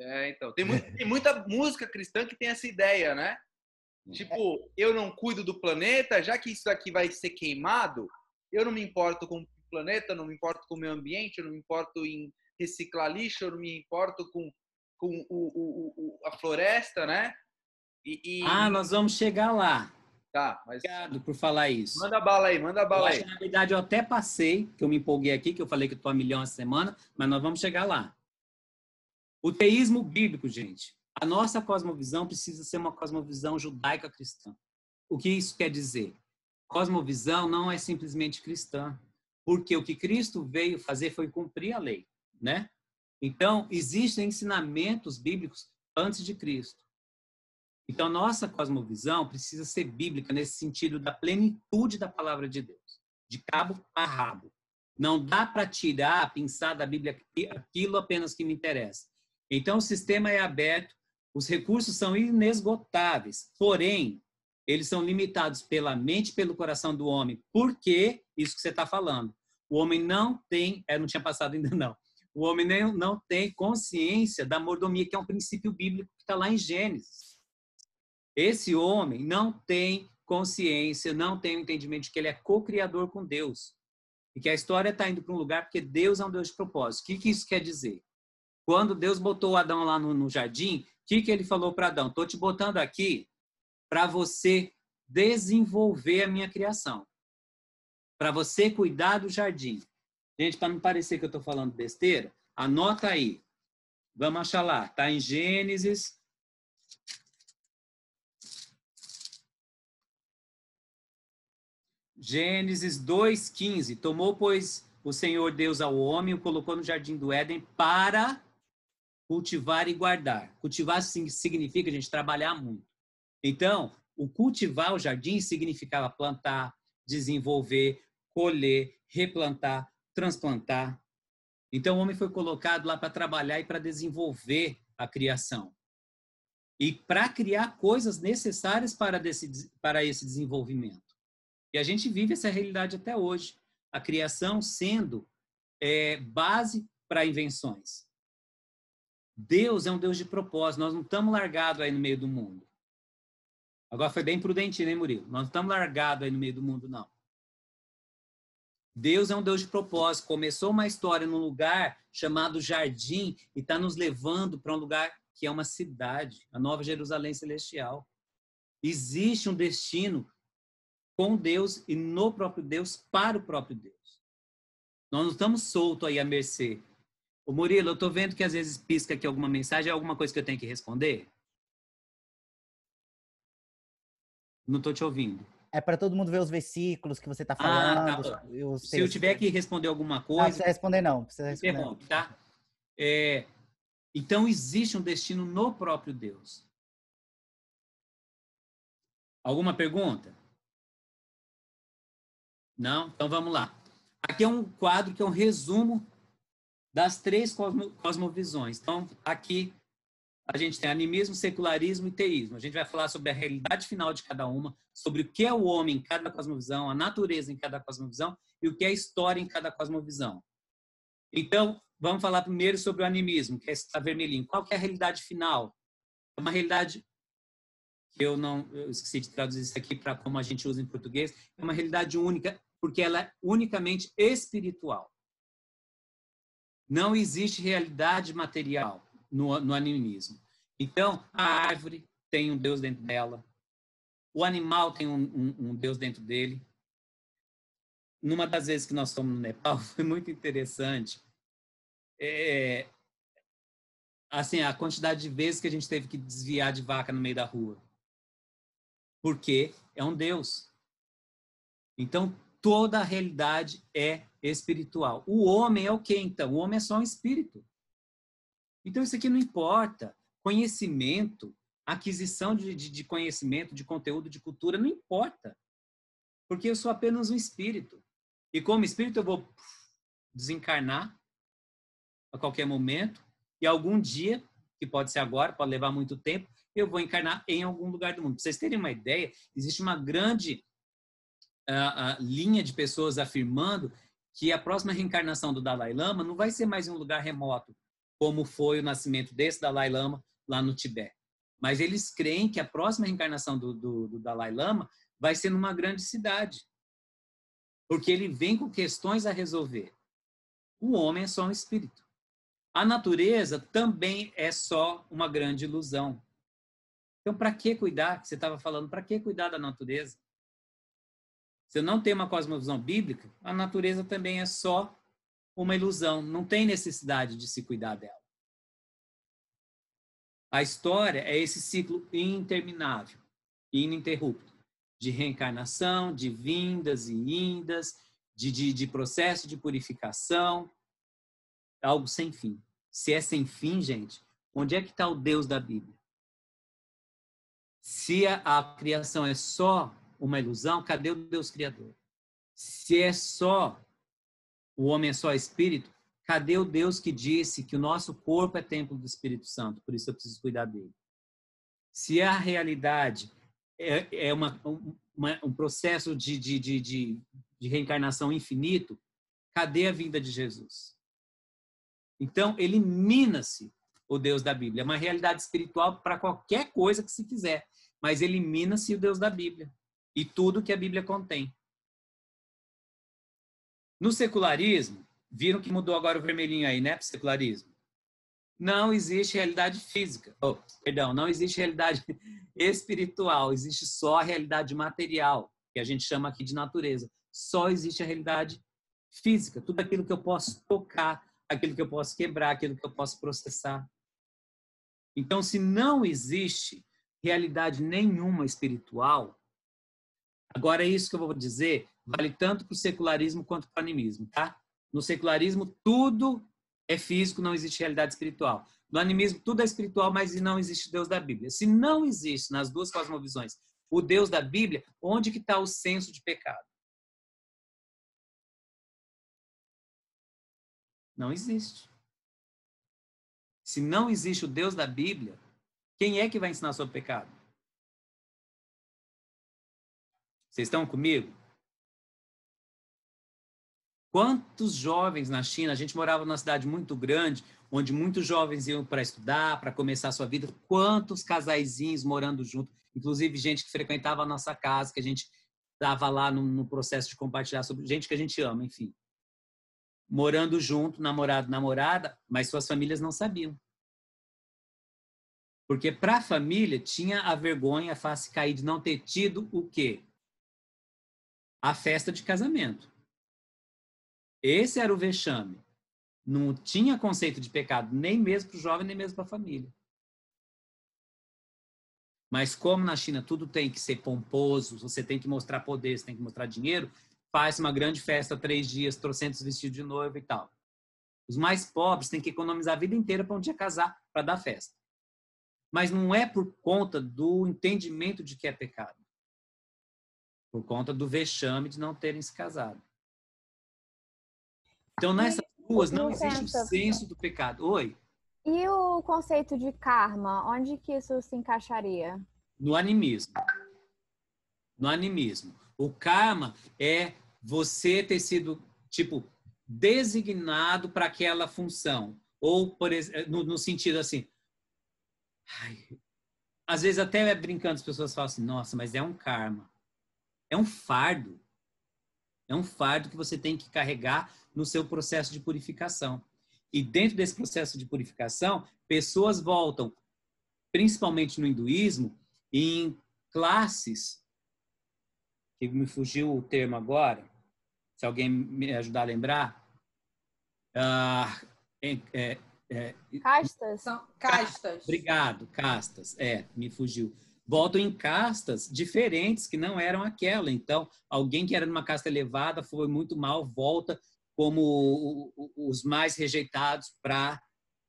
É, então. Tem, muito, tem muita música cristã que tem essa ideia, né? Tipo, eu não cuido do planeta, já que isso aqui vai ser queimado, eu não me importo com o planeta, não me importo com o meio ambiente, eu não me importo em reciclar lixo, eu não me importo com, com o, o, o a floresta, né? E, e... Ah, nós vamos chegar lá. Tá, mas... Obrigado por falar isso. Manda bala aí, manda bala aí. na verdade, eu até passei, que eu me empolguei aqui, que eu falei que estou a milhão a semana, mas nós vamos chegar lá. O teísmo bíblico, gente. A nossa cosmovisão precisa ser uma cosmovisão judaica cristã. O que isso quer dizer? Cosmovisão não é simplesmente cristã, porque o que Cristo veio fazer foi cumprir a lei, né? Então, existem ensinamentos bíblicos antes de Cristo. Então, nossa cosmovisão precisa ser bíblica nesse sentido da plenitude da palavra de Deus, de cabo a rabo. Não dá para tirar, pensar da Bíblia aquilo apenas que me interessa. Então, o sistema é aberto, os recursos são inesgotáveis, porém, eles são limitados pela mente e pelo coração do homem. Por que isso que você está falando? O homem não tem, é, não tinha passado ainda não, o homem não tem consciência da mordomia, que é um princípio bíblico que está lá em Gênesis. Esse homem não tem consciência, não tem o entendimento de que ele é co-criador com Deus. E que a história está indo para um lugar porque Deus é um Deus de propósito. O que, que isso quer dizer? Quando Deus botou Adão lá no, no jardim, o que, que ele falou para Adão? Estou te botando aqui para você desenvolver a minha criação. Para você cuidar do jardim. Gente, para não parecer que eu estou falando besteira, anota aí. Vamos achar lá. Está em Gênesis Gênesis 2:15. Tomou, pois, o Senhor Deus ao homem, o colocou no jardim do Éden para cultivar e guardar. Cultivar significa a gente trabalhar muito. Então, o cultivar o jardim significava plantar, desenvolver, colher, replantar, transplantar. Então, o homem foi colocado lá para trabalhar e para desenvolver a criação. E para criar coisas necessárias para, desse, para esse desenvolvimento. E a gente vive essa realidade até hoje. A criação sendo é, base para invenções. Deus é um Deus de propósito. Nós não estamos largados aí no meio do mundo. Agora foi bem prudente, né, Murilo? Nós não estamos largados aí no meio do mundo, não. Deus é um Deus de propósito. Começou uma história num lugar chamado Jardim e está nos levando para um lugar que é uma cidade, a Nova Jerusalém Celestial. Existe um destino com Deus e no próprio Deus para o próprio Deus. Nós não estamos soltos aí à mercê. O Murilo, eu estou vendo que às vezes pisca aqui alguma mensagem, é alguma coisa que eu tenho que responder? Não estou te ouvindo. É para todo mundo ver os versículos que você está falando. Ah, tá Se eu tiver que responder alguma coisa. Não precisa responder, não. Precisa responder. tá? É, então, existe um destino no próprio Deus. Alguma pergunta? Não? Então vamos lá. Aqui é um quadro que é um resumo das três cosmo, cosmovisões. Então, aqui a gente tem animismo, secularismo e teísmo. A gente vai falar sobre a realidade final de cada uma, sobre o que é o homem em cada cosmovisão, a natureza em cada cosmovisão e o que é a história em cada cosmovisão. Então, vamos falar primeiro sobre o animismo, que é esse vermelhinho. Qual é a realidade final? É uma realidade que eu não eu esqueci de traduzir isso aqui para como a gente usa em português, é uma realidade única porque ela é unicamente espiritual. Não existe realidade material no, no animismo. Então, a árvore tem um Deus dentro dela, o animal tem um, um, um Deus dentro dele. Numa das vezes que nós fomos no Nepal, foi muito interessante. É, assim, a quantidade de vezes que a gente teve que desviar de vaca no meio da rua. Porque é um Deus. Então, toda a realidade é espiritual. O homem é o quê, então? O homem é só um espírito. Então, isso aqui não importa. Conhecimento, aquisição de, de, de conhecimento, de conteúdo, de cultura, não importa. Porque eu sou apenas um espírito. E como espírito, eu vou desencarnar a qualquer momento. e algum dia, que pode ser agora, pode levar muito tempo, eu vou encarnar em algum lugar do mundo. Para vocês terem uma ideia, existe uma grande uh, linha de pessoas afirmando que a próxima reencarnação do Dalai Lama não vai ser mais em um lugar remoto, como foi o nascimento desse Dalai Lama lá no Tibete. Mas eles creem que a próxima reencarnação do, do, do Dalai Lama vai ser numa grande cidade. Porque ele vem com questões a resolver. O homem é só um espírito. A natureza também é só uma grande ilusão. Então, para que cuidar? Você estava falando, para que cuidar da natureza? Se eu não tenho uma cosmovisão bíblica, a natureza também é só uma ilusão. Não tem necessidade de se cuidar dela. A história é esse ciclo interminável, ininterrupto, de reencarnação, de vindas e indas, de, de, de processo de purificação, algo sem fim. Se é sem fim, gente, onde é que está o Deus da Bíblia? Se a, a criação é só uma ilusão, cadê o Deus Criador? Se é só o homem é só espírito, Cadê o Deus que disse que o nosso corpo é templo do Espírito Santo, por isso eu preciso cuidar dele? Se a realidade é, é uma, uma, um processo de, de, de, de, de reencarnação infinito, cadê a vinda de Jesus? Então, elimina-se o Deus da Bíblia. É uma realidade espiritual para qualquer coisa que se quiser, mas elimina-se o Deus da Bíblia e tudo que a Bíblia contém. No secularismo, Viram que mudou agora o vermelhinho aí, né? Para secularismo. Não existe realidade física. Oh, perdão, não existe realidade espiritual. Existe só a realidade material, que a gente chama aqui de natureza. Só existe a realidade física. Tudo aquilo que eu posso tocar, aquilo que eu posso quebrar, aquilo que eu posso processar. Então, se não existe realidade nenhuma espiritual, agora é isso que eu vou dizer, vale tanto para o secularismo quanto para o animismo, tá? No secularismo, tudo é físico, não existe realidade espiritual. No animismo, tudo é espiritual, mas não existe Deus da Bíblia. Se não existe nas duas cosmovisões o Deus da Bíblia, onde que está o senso de pecado? Não existe. Se não existe o Deus da Bíblia, quem é que vai ensinar sobre pecado? Vocês estão comigo? Quantos jovens na China, a gente morava numa cidade muito grande, onde muitos jovens iam para estudar, para começar a sua vida, quantos casaizinhos morando junto, inclusive gente que frequentava a nossa casa, que a gente estava lá no, no, processo de compartilhar sobre gente que a gente ama, enfim. Morando junto, namorado, namorada, mas suas famílias não sabiam. Porque para a família tinha a vergonha, a face cair de não ter tido o quê? A festa de casamento. Esse era o vexame. Não tinha conceito de pecado, nem mesmo para o jovem, nem mesmo para a família. Mas como na China tudo tem que ser pomposo, você tem que mostrar poder, você tem que mostrar dinheiro, faz uma grande festa, três dias, trocentos vestidos de noiva e tal. Os mais pobres têm que economizar a vida inteira para um dia casar, para dar festa. Mas não é por conta do entendimento de que é pecado. Por conta do vexame de não terem se casado. Então, nessas duas, não existe o senso do pecado. Oi? E o conceito de karma, onde que isso se encaixaria? No animismo. No animismo. O karma é você ter sido, tipo, designado para aquela função. Ou, por no, no sentido assim. Ai, às vezes, até brincando, as pessoas falam assim: nossa, mas é um karma. É um fardo. É um fardo que você tem que carregar no seu processo de purificação. E dentro desse processo de purificação, pessoas voltam, principalmente no hinduísmo, em classes, que me fugiu o termo agora, se alguém me ajudar a lembrar. Ah, é, é, é, castas? São castas. Obrigado, castas. É, me fugiu voltam em castas diferentes que não eram aquela. Então, alguém que era numa casta elevada foi muito mal, volta como os mais rejeitados para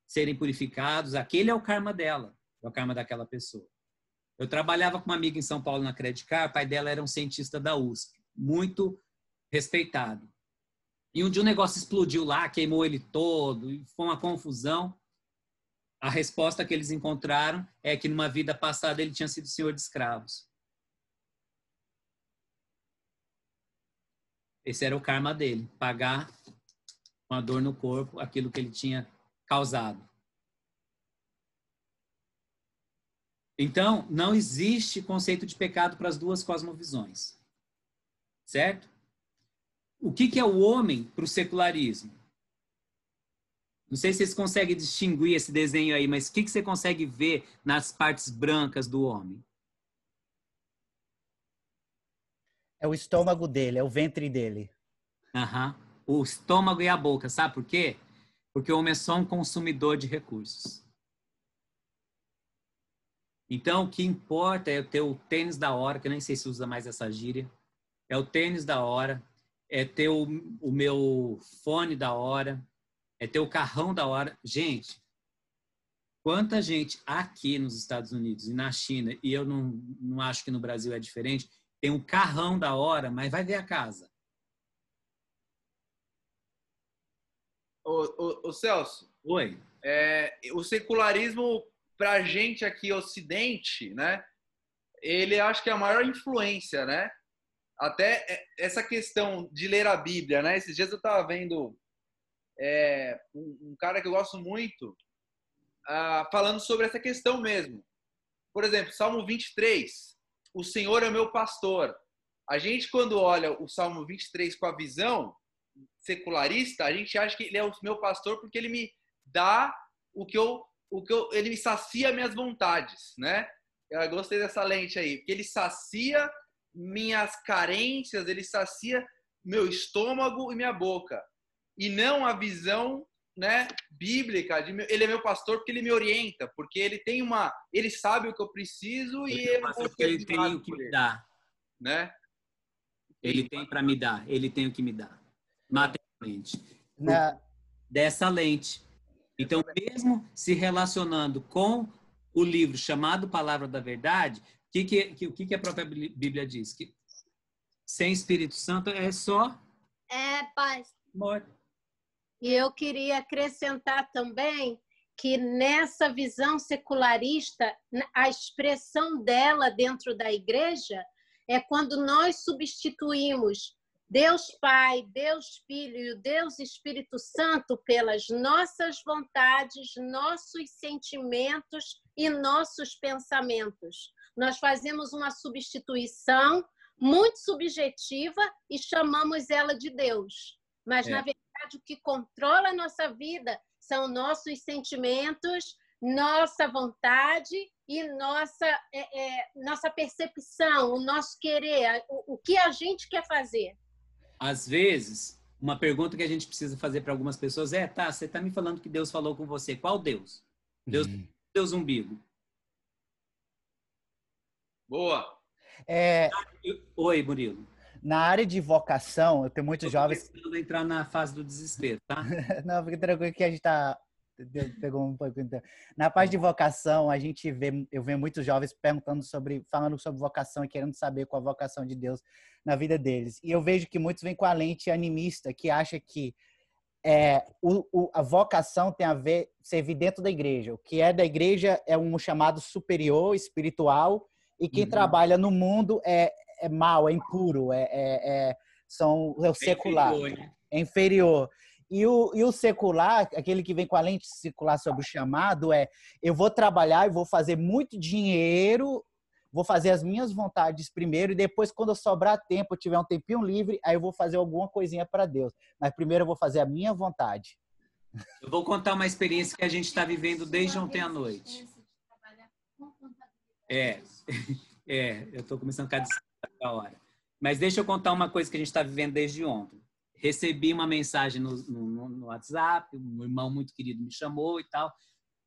serem purificados. Aquele é o karma dela, é o karma daquela pessoa. Eu trabalhava com uma amiga em São Paulo na Credit Car, o pai dela era um cientista da USP, muito respeitado. E um dia o negócio explodiu lá, queimou ele todo, foi uma confusão. A resposta que eles encontraram é que numa vida passada ele tinha sido senhor de escravos. Esse era o karma dele, pagar com a dor no corpo aquilo que ele tinha causado. Então, não existe conceito de pecado para as duas cosmovisões. Certo? O que, que é o homem para o secularismo? Não sei se vocês conseguem distinguir esse desenho aí, mas o que, que você consegue ver nas partes brancas do homem? É o estômago dele, é o ventre dele. Aham. Uhum. O estômago e a boca, sabe por quê? Porque o homem é só um consumidor de recursos. Então, o que importa é ter o tênis da hora, que eu nem sei se usa mais essa gíria. É o tênis da hora, é ter o, o meu fone da hora, é ter o carrão da hora. Gente, quanta gente aqui nos Estados Unidos e na China, e eu não, não acho que no Brasil é diferente, tem um carrão da hora, mas vai ver a casa. Ô, ô, ô Celso. Oi. É, o secularismo para a gente aqui, Ocidente, né? Ele acho que é a maior influência, né? Até essa questão de ler a Bíblia, né? Esses dias eu estava vendo é, um, um, cara que eu gosto muito uh, falando sobre essa questão mesmo. Por exemplo, Salmo 23, o Senhor é meu pastor. A gente, quando olha o Salmo 23 com a visão secularista, a gente acha que ele é o meu pastor porque ele me dá o que eu o que eu, ele sacia minhas vontades, né? Eu gostei dessa lente aí, porque ele sacia minhas carências, ele sacia meu estômago e minha boca. E não a visão, né, bíblica de ele é meu pastor porque ele me orienta, porque ele tem uma, ele sabe o que eu preciso e ele, ele tem o que me dar, né? Ele tem para me dar, ele tem o que me dar. Materialmente. Na... Dessa lente. Então, mesmo se relacionando com o livro chamado Palavra da Verdade, o que, que, o que, que a própria Bíblia diz? Que sem Espírito Santo é só é paz. Morte. E eu queria acrescentar também que nessa visão secularista, a expressão dela dentro da igreja é quando nós substituímos Deus Pai, Deus Filho e o Deus Espírito Santo pelas nossas vontades, nossos sentimentos e nossos pensamentos. Nós fazemos uma substituição muito subjetiva e chamamos ela de Deus. Mas, é. na verdade, o que controla a nossa vida são nossos sentimentos, nossa vontade e nossa, é, é, nossa percepção, o nosso querer, o, o que a gente quer fazer às vezes, uma pergunta que a gente precisa fazer para algumas pessoas é: tá, você está me falando que Deus falou com você. Qual Deus? Deus, uhum. Deus umbigo. Boa. É... Oi, Murilo. Na área de vocação, eu tenho muitos jovens. entrar na fase do desespero, tá? Não, fica tranquilo que a gente está pegou um pouco. Então. Na parte de vocação, a gente vê, eu vejo muitos jovens perguntando sobre, falando sobre vocação e querendo saber qual a vocação de Deus na vida deles. E eu vejo que muitos vêm com a lente animista, que acha que é, o, o, a vocação tem a ver servir dentro da igreja. O que é da igreja é um chamado superior, espiritual, e quem uhum. trabalha no mundo é, é mal, é impuro, é, é, é são é o secular, é inferior. Né? É inferior. E o, e o secular, aquele que vem com a lente circular sobre o chamado, é eu vou trabalhar e vou fazer muito dinheiro, vou fazer as minhas vontades primeiro, e depois, quando eu sobrar tempo, eu tiver um tempinho livre, aí eu vou fazer alguma coisinha para Deus. Mas primeiro eu vou fazer a minha vontade. Eu vou contar uma experiência que a gente está vivendo desde ontem à noite. É, é eu estou começando a ficar a hora. Mas deixa eu contar uma coisa que a gente está vivendo desde ontem recebi uma mensagem no, no, no, WhatsApp, um irmão muito querido me chamou e tal.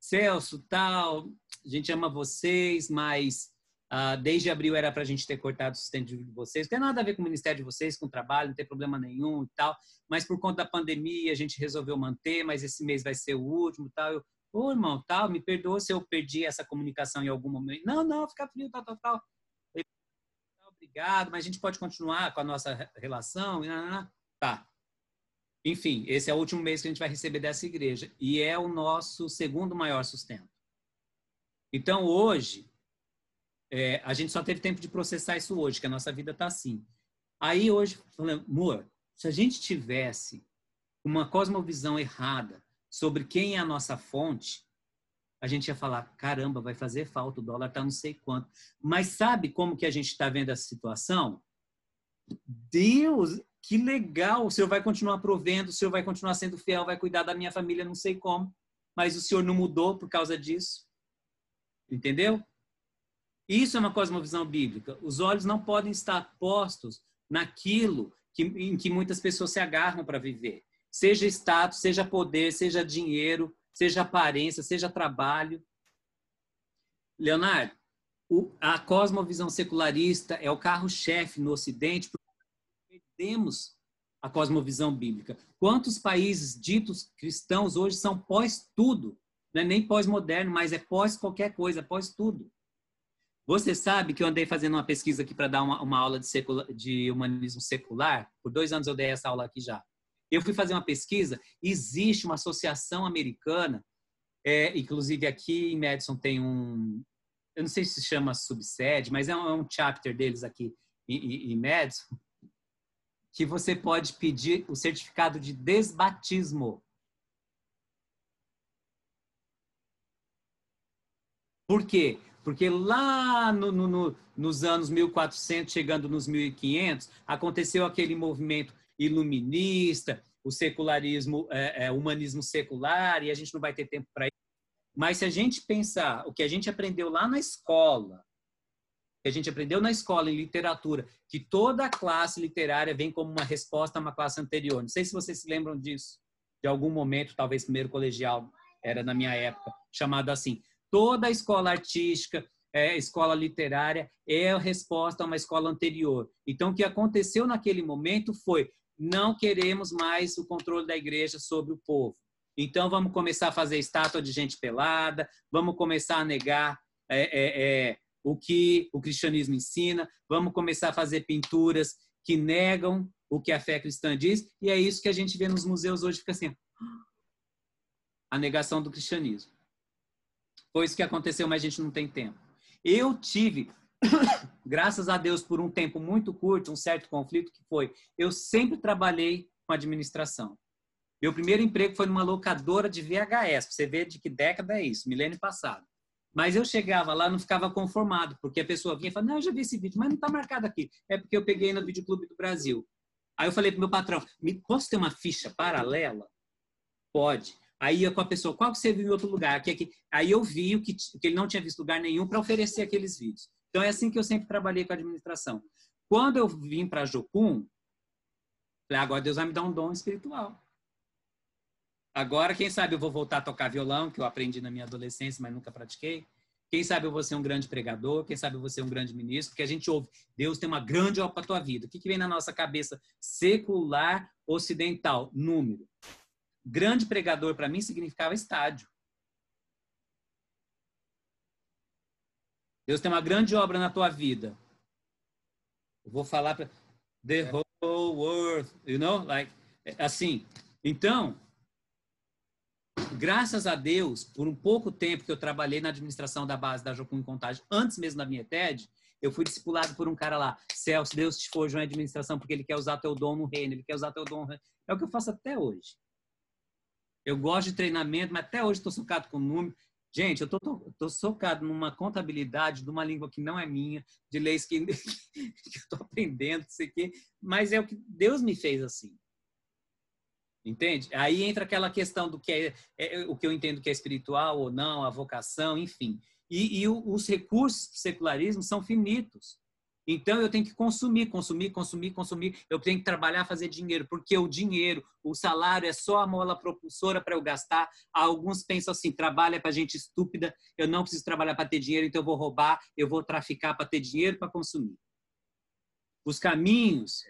Celso, tal, a gente ama vocês, mas uh, desde abril era para a gente ter cortado o sustento de vocês. Não tem nada a ver com o ministério de vocês, com o trabalho, não tem problema nenhum e tal. Mas por conta da pandemia a gente resolveu manter, mas esse mês vai ser o último tal. Eu, Ô, irmão, tal, me perdoa se eu perdi essa comunicação em algum momento. Não, não, fica frio, tal, tal, tal. Obrigado, mas a gente pode continuar com a nossa relação. Tá. Enfim, esse é o último mês que a gente vai receber dessa igreja e é o nosso segundo maior sustento. Então, hoje, é, a gente só teve tempo de processar isso hoje, que a nossa vida está assim. Aí, hoje, falando, amor, se a gente tivesse uma cosmovisão errada sobre quem é a nossa fonte, a gente ia falar, caramba, vai fazer falta, o dólar está não sei quanto. Mas sabe como que a gente está vendo essa situação? Deus, que legal, o Senhor vai continuar provendo, o Senhor vai continuar sendo fiel, vai cuidar da minha família, não sei como, mas o Senhor não mudou por causa disso. Entendeu? Isso é uma cosmovisão bíblica. Os olhos não podem estar postos naquilo que, em que muitas pessoas se agarram para viver. Seja status, seja poder, seja dinheiro, seja aparência, seja trabalho. Leonardo, o, a cosmovisão secularista é o carro-chefe no Ocidente porque perdemos a cosmovisão bíblica. Quantos países ditos cristãos hoje são pós tudo? Não é nem pós-moderno, mas é pós qualquer coisa, pós tudo. Você sabe que eu andei fazendo uma pesquisa aqui para dar uma, uma aula de, secula, de humanismo secular? Por dois anos eu dei essa aula aqui já. Eu fui fazer uma pesquisa, existe uma associação americana, é, inclusive aqui em Madison tem um, eu não sei se chama subsede, mas é um, é um chapter deles aqui em, em Madison, que você pode pedir o certificado de desbatismo. Por quê? Porque lá no, no, no, nos anos 1400, chegando nos 1500, aconteceu aquele movimento iluminista, o secularismo, é, é, humanismo secular, e a gente não vai ter tempo para isso. Mas se a gente pensar o que a gente aprendeu lá na escola, que a gente aprendeu na escola em literatura, que toda a classe literária vem como uma resposta a uma classe anterior. Não sei se vocês se lembram disso, de algum momento, talvez primeiro colegial, era na minha época, chamado assim. Toda a escola artística, é, escola literária é a resposta a uma escola anterior. Então, o que aconteceu naquele momento foi não queremos mais o controle da igreja sobre o povo. Então, vamos começar a fazer estátua de gente pelada, vamos começar a negar é, é, é, o que o cristianismo ensina, vamos começar a fazer pinturas que negam o que a fé cristã diz, e é isso que a gente vê nos museus hoje, fica assim, a negação do cristianismo. Foi isso que aconteceu, mas a gente não tem tempo. Eu tive graças a Deus, por um tempo muito curto, um certo conflito que foi, eu sempre trabalhei com administração. Meu primeiro emprego foi numa locadora de VHS, você vê de que década é isso, milênio passado. Mas eu chegava lá, não ficava conformado, porque a pessoa vinha e falava, não, eu já vi esse vídeo, mas não está marcado aqui. É porque eu peguei no Videoclube do Brasil. Aí eu falei pro meu patrão, posso ter uma ficha paralela? Pode. Aí ia com a pessoa, qual que você viu em outro lugar? Aqui, aqui. Aí eu vi o que, que ele não tinha visto lugar nenhum para oferecer aqueles vídeos. Então é assim que eu sempre trabalhei com a administração. Quando eu vim para Jocum, falei, agora Deus vai me dar um dom espiritual. Agora, quem sabe eu vou voltar a tocar violão, que eu aprendi na minha adolescência, mas nunca pratiquei. Quem sabe eu vou ser um grande pregador, quem sabe eu vou ser um grande ministro, porque a gente ouve, Deus tem uma grande obra para a tua vida. O que, que vem na nossa cabeça secular ocidental? Número. Grande pregador para mim significava estádio. Deus tem uma grande obra na tua vida. Eu vou falar para the whole world, you know, like assim. Então, graças a Deus, por um pouco tempo que eu trabalhei na administração da base da Jocum em Contagem, antes mesmo da minha TED, eu fui discipulado por um cara lá, Celso, Deus te forjou em administração porque ele quer usar teu dom no reino, ele quer usar teu dom no reino. É o que eu faço até hoje. Eu gosto de treinamento, mas até hoje estou socado com número. Gente, eu tô, tô, tô, socado numa contabilidade de uma língua que não é minha, de leis que, que eu tô aprendendo, sei o quê, mas é o que Deus me fez assim. Entende? Aí entra aquela questão do que é, é o que eu entendo que é espiritual ou não, a vocação, enfim. E, e os recursos do secularismo são finitos. Então eu tenho que consumir, consumir, consumir, consumir. Eu tenho que trabalhar, fazer dinheiro, porque o dinheiro, o salário é só a mola propulsora para eu gastar. Alguns pensam assim: trabalha para gente estúpida, eu não preciso trabalhar para ter dinheiro, então eu vou roubar, eu vou traficar para ter dinheiro para consumir. Os caminhos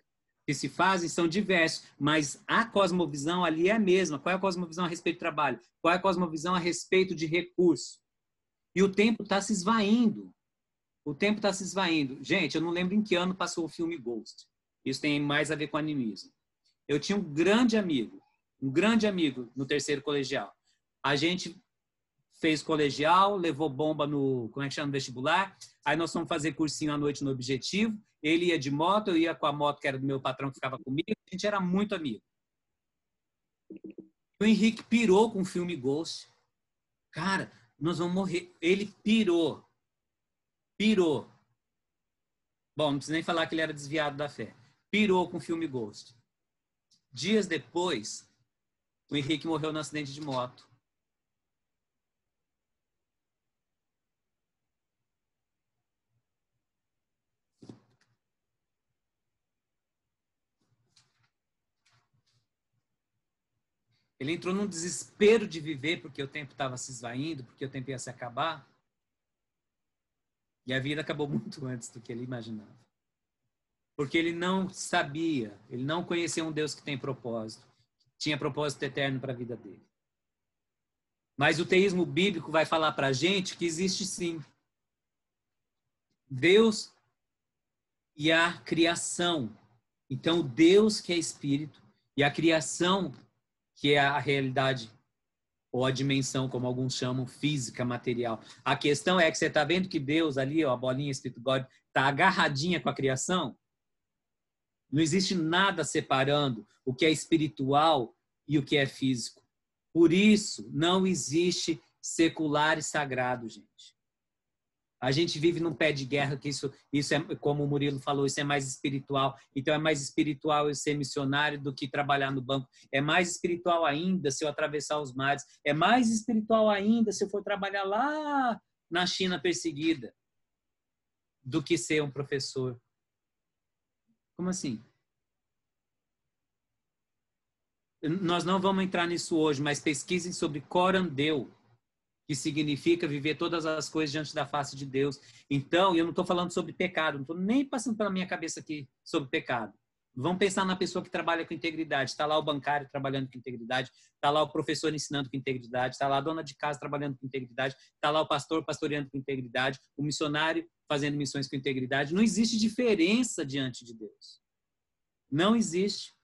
que se fazem são diversos, mas a cosmovisão ali é a mesma. Qual é a cosmovisão a respeito do trabalho? Qual é a cosmovisão a respeito de recurso? E o tempo está se esvaindo. O tempo está se esvaindo. Gente, eu não lembro em que ano passou o filme Ghost. Isso tem mais a ver com animismo. Eu tinha um grande amigo um grande amigo no terceiro colegial. A gente fez colegial, levou bomba no, como é que chama, no vestibular. Aí nós fomos fazer cursinho à noite no Objetivo. Ele ia de moto, eu ia com a moto que era do meu patrão que ficava comigo. A gente era muito amigo. O Henrique pirou com o filme Ghost. Cara, nós vamos morrer. Ele pirou. Pirou. Bom, não precisa nem falar que ele era desviado da fé. Pirou com o filme Ghost. Dias depois, o Henrique morreu no acidente de moto. Ele entrou num desespero de viver porque o tempo estava se esvaindo, porque o tempo ia se acabar. E a vida acabou muito antes do que ele imaginava. Porque ele não sabia, ele não conhecia um Deus que tem propósito, que tinha propósito eterno para a vida dele. Mas o teísmo bíblico vai falar para a gente que existe sim. Deus e a criação. Então, Deus que é espírito e a criação que é a realidade ou a dimensão, como alguns chamam, física, material. A questão é que você está vendo que Deus ali, ó, a bolinha escrito God, está agarradinha com a criação. Não existe nada separando o que é espiritual e o que é físico. Por isso, não existe secular e sagrado, gente. A gente vive num pé de guerra que isso, isso é, como o Murilo falou, isso é mais espiritual. Então é mais espiritual eu ser missionário do que trabalhar no banco. É mais espiritual ainda se eu atravessar os mares. É mais espiritual ainda se eu for trabalhar lá na China perseguida do que ser um professor. Como assim? Nós não vamos entrar nisso hoje, mas pesquisem sobre Corandeu que significa viver todas as coisas diante da face de Deus. Então, eu não estou falando sobre pecado, não estou nem passando pela minha cabeça aqui sobre pecado. Vamos pensar na pessoa que trabalha com integridade. Está lá o bancário trabalhando com integridade, está lá o professor ensinando com integridade, está lá a dona de casa trabalhando com integridade, está lá o pastor pastoreando com integridade, o missionário fazendo missões com integridade. Não existe diferença diante de Deus. Não existe.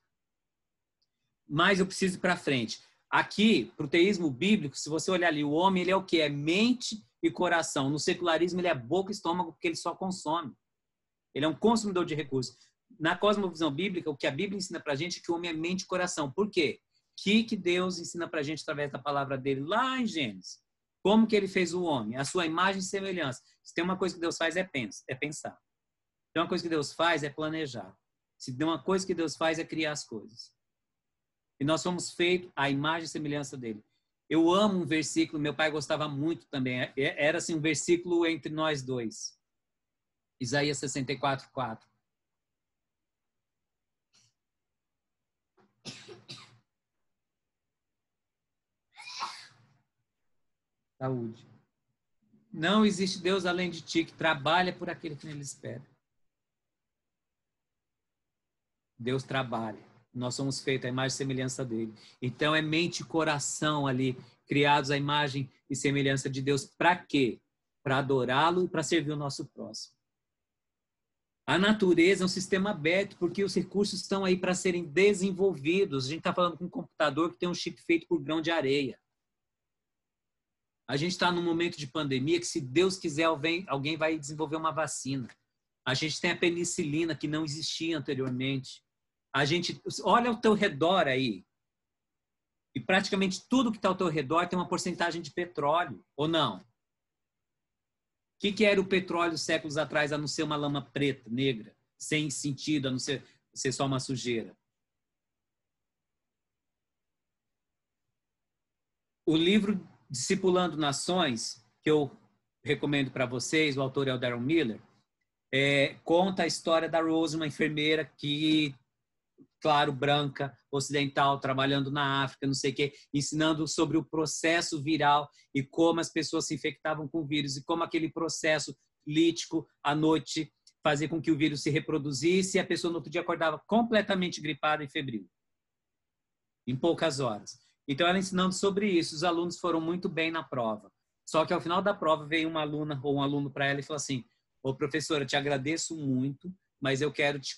Mas eu preciso ir para frente. Aqui, para o teísmo bíblico, se você olhar ali, o homem ele é o que? É mente e coração. No secularismo, ele é boca e estômago, porque ele só consome. Ele é um consumidor de recursos. Na cosmovisão bíblica, o que a Bíblia ensina para a gente é que o homem é mente e coração. Por quê? O que, que Deus ensina para a gente através da palavra dele lá em Gênesis? Como que ele fez o homem? A sua imagem e semelhança. Se tem uma coisa que Deus faz é, pensa, é pensar. Se tem uma coisa que Deus faz é planejar. Se tem uma coisa que Deus faz é criar as coisas. E nós somos feitos à imagem e semelhança dele. Eu amo um versículo, meu pai gostava muito também. É, é, era assim um versículo entre nós dois. Isaías 64, 4. Saúde. Não existe Deus além de ti que trabalha por aquele que nele espera. Deus trabalha. Nós somos feitos à imagem e semelhança dele. Então é mente e coração ali, criados à imagem e semelhança de Deus. Para quê? Para adorá-lo e para servir o nosso próximo. A natureza é um sistema aberto, porque os recursos estão aí para serem desenvolvidos. A gente está falando com um computador que tem um chip feito por grão de areia. A gente está num momento de pandemia que, se Deus quiser, alguém vai desenvolver uma vacina. A gente tem a penicilina, que não existia anteriormente. A gente olha ao teu redor aí. E praticamente tudo que está ao teu redor tem uma porcentagem de petróleo, ou não? O que, que era o petróleo séculos atrás, a não ser uma lama preta, negra, sem sentido, a não ser, ser só uma sujeira? O livro Discipulando Nações, que eu recomendo para vocês, o autor é o Darren Miller, é, conta a história da Rose, uma enfermeira que claro, branca, ocidental, trabalhando na África, não sei o quê, ensinando sobre o processo viral e como as pessoas se infectavam com o vírus e como aquele processo lítico à noite fazia com que o vírus se reproduzisse e a pessoa no outro dia acordava completamente gripada e febril. Em poucas horas. Então, ela ensinando sobre isso. Os alunos foram muito bem na prova. Só que ao final da prova veio uma aluna ou um aluno para ela e falou assim: Ô professora, te agradeço muito, mas eu quero te,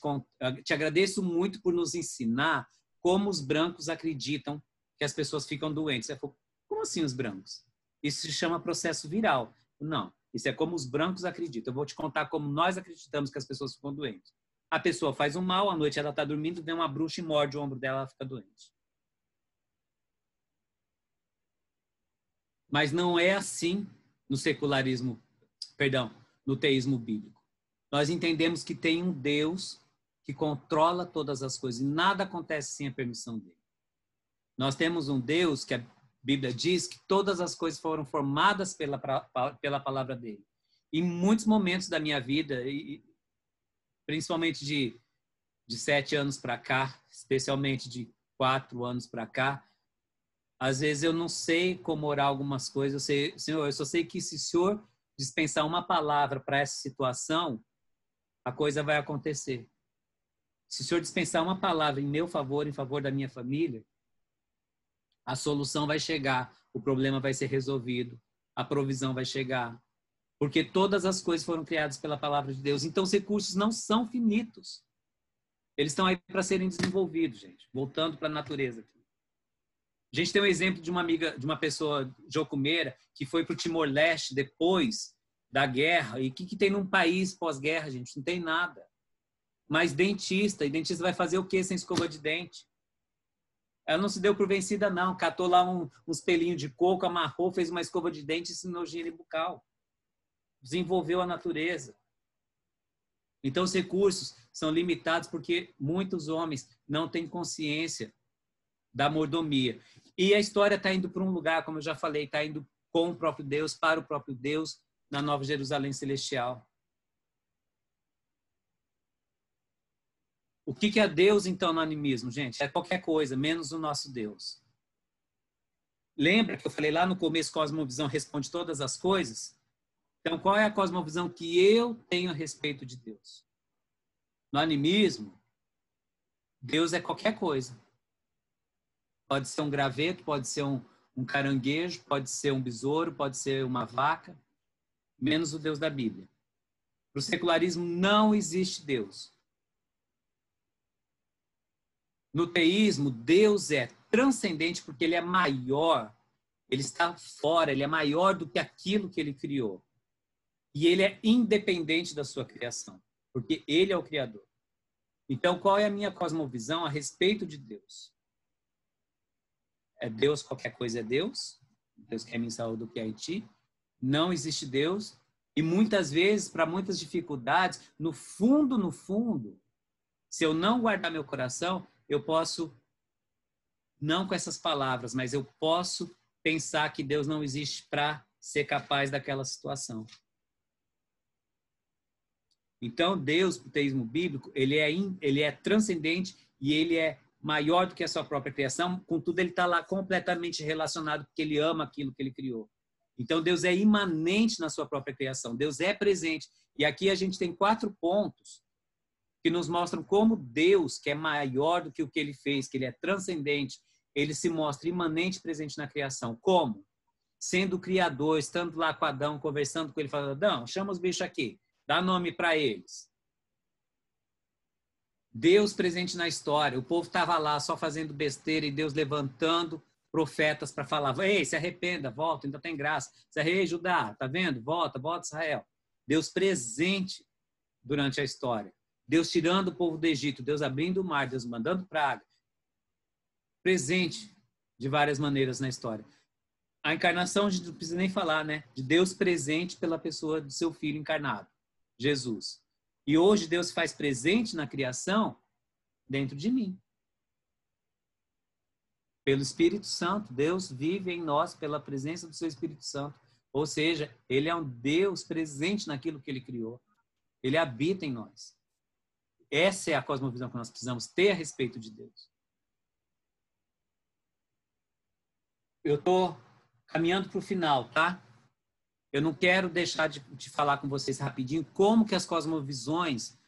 te agradeço muito por nos ensinar como os brancos acreditam que as pessoas ficam doentes. Você falou, como assim os brancos? Isso se chama processo viral. Não, isso é como os brancos acreditam. Eu vou te contar como nós acreditamos que as pessoas ficam doentes. A pessoa faz um mal, à noite ela está dormindo, vem uma bruxa e morde o ombro dela, ela fica doente. Mas não é assim no secularismo, perdão, no teísmo bíblico. Nós entendemos que tem um Deus que controla todas as coisas e nada acontece sem a permissão dele. Nós temos um Deus que a Bíblia diz que todas as coisas foram formadas pela, pela palavra dele. Em muitos momentos da minha vida, e principalmente de, de sete anos para cá, especialmente de quatro anos para cá, às vezes eu não sei como orar algumas coisas. Eu sei, Senhor, eu só sei que se o Senhor dispensar uma palavra para essa situação, a coisa vai acontecer. Se o Senhor dispensar uma palavra em meu favor, em favor da minha família, a solução vai chegar, o problema vai ser resolvido, a provisão vai chegar. Porque todas as coisas foram criadas pela palavra de Deus. Então, os recursos não são finitos. Eles estão aí para serem desenvolvidos, gente. Voltando para a natureza. A gente tem um exemplo de uma amiga, de uma pessoa jocumeira, que foi para o Timor-Leste depois da guerra. E o que, que tem num país pós-guerra, gente? Não tem nada. Mas dentista, e dentista vai fazer o que sem escova de dente? Ela não se deu por vencida, não. Catou lá um, uns pelinhos de coco, amarrou, fez uma escova de dente e bucal. Desenvolveu a natureza. Então, os recursos são limitados porque muitos homens não têm consciência da mordomia. E a história está indo para um lugar, como eu já falei, está indo com o próprio Deus, para o próprio Deus, na Nova Jerusalém Celestial. O que, é Deus, então, no animismo, gente? É qualquer coisa, menos o nosso Deus. Lembra que eu falei lá no começo, cosmovisão responde todas as coisas? Então, qual é a cosmovisão que eu tenho a respeito de Deus? No animismo, Deus é qualquer coisa. Pode ser um graveto, pode ser um, um caranguejo, pode ser um besouro, pode ser uma vaca, menos o Deus da Bíblia. Para o secularismo não existe Deus. No teísmo, Deus é transcendente porque ele é maior, ele está fora, ele é maior do que aquilo que ele criou. E ele é independente da sua criação, porque ele é o criador. Então, qual é a minha cosmovisão a respeito de Deus? É Deus, qualquer coisa é Deus. Deus quer me saúde do que é em ti. Não existe Deus. E muitas vezes, para muitas dificuldades, no fundo, no fundo, se eu não guardar meu coração, eu posso, não com essas palavras, mas eu posso pensar que Deus não existe para ser capaz daquela situação. Então, Deus, o teísmo bíblico, ele é, ele é transcendente e ele é maior do que a sua própria criação, contudo, ele está lá completamente relacionado porque ele ama aquilo que ele criou. Então, Deus é imanente na sua própria criação, Deus é presente. E aqui a gente tem quatro pontos que nos mostram como Deus, que é maior do que o que ele fez, que ele é transcendente, ele se mostra imanente presente na criação. Como? Sendo o criador, estando lá com Adão, conversando com ele, falando: Adão, chama os bichos aqui, dá nome para eles. Deus presente na história. O povo estava lá só fazendo besteira e Deus levantando profetas para falar: Ei, se arrependa, volta, ainda tem graça. Se arrependa, Judá, tá vendo? Volta, volta, Israel. Deus presente durante a história. Deus tirando o povo do Egito, Deus abrindo o mar, Deus mandando praga. Presente de várias maneiras na história. A encarnação, a gente não precisa nem falar, né? De Deus presente pela pessoa do seu filho encarnado, Jesus. E hoje Deus faz presente na criação dentro de mim. Pelo Espírito Santo, Deus vive em nós pela presença do seu Espírito Santo. Ou seja, ele é um Deus presente naquilo que ele criou. Ele habita em nós. Essa é a cosmovisão que nós precisamos ter a respeito de Deus. Eu estou caminhando para o final, tá? Eu não quero deixar de, de, falar com vocês rapidinho como que as cosmovisões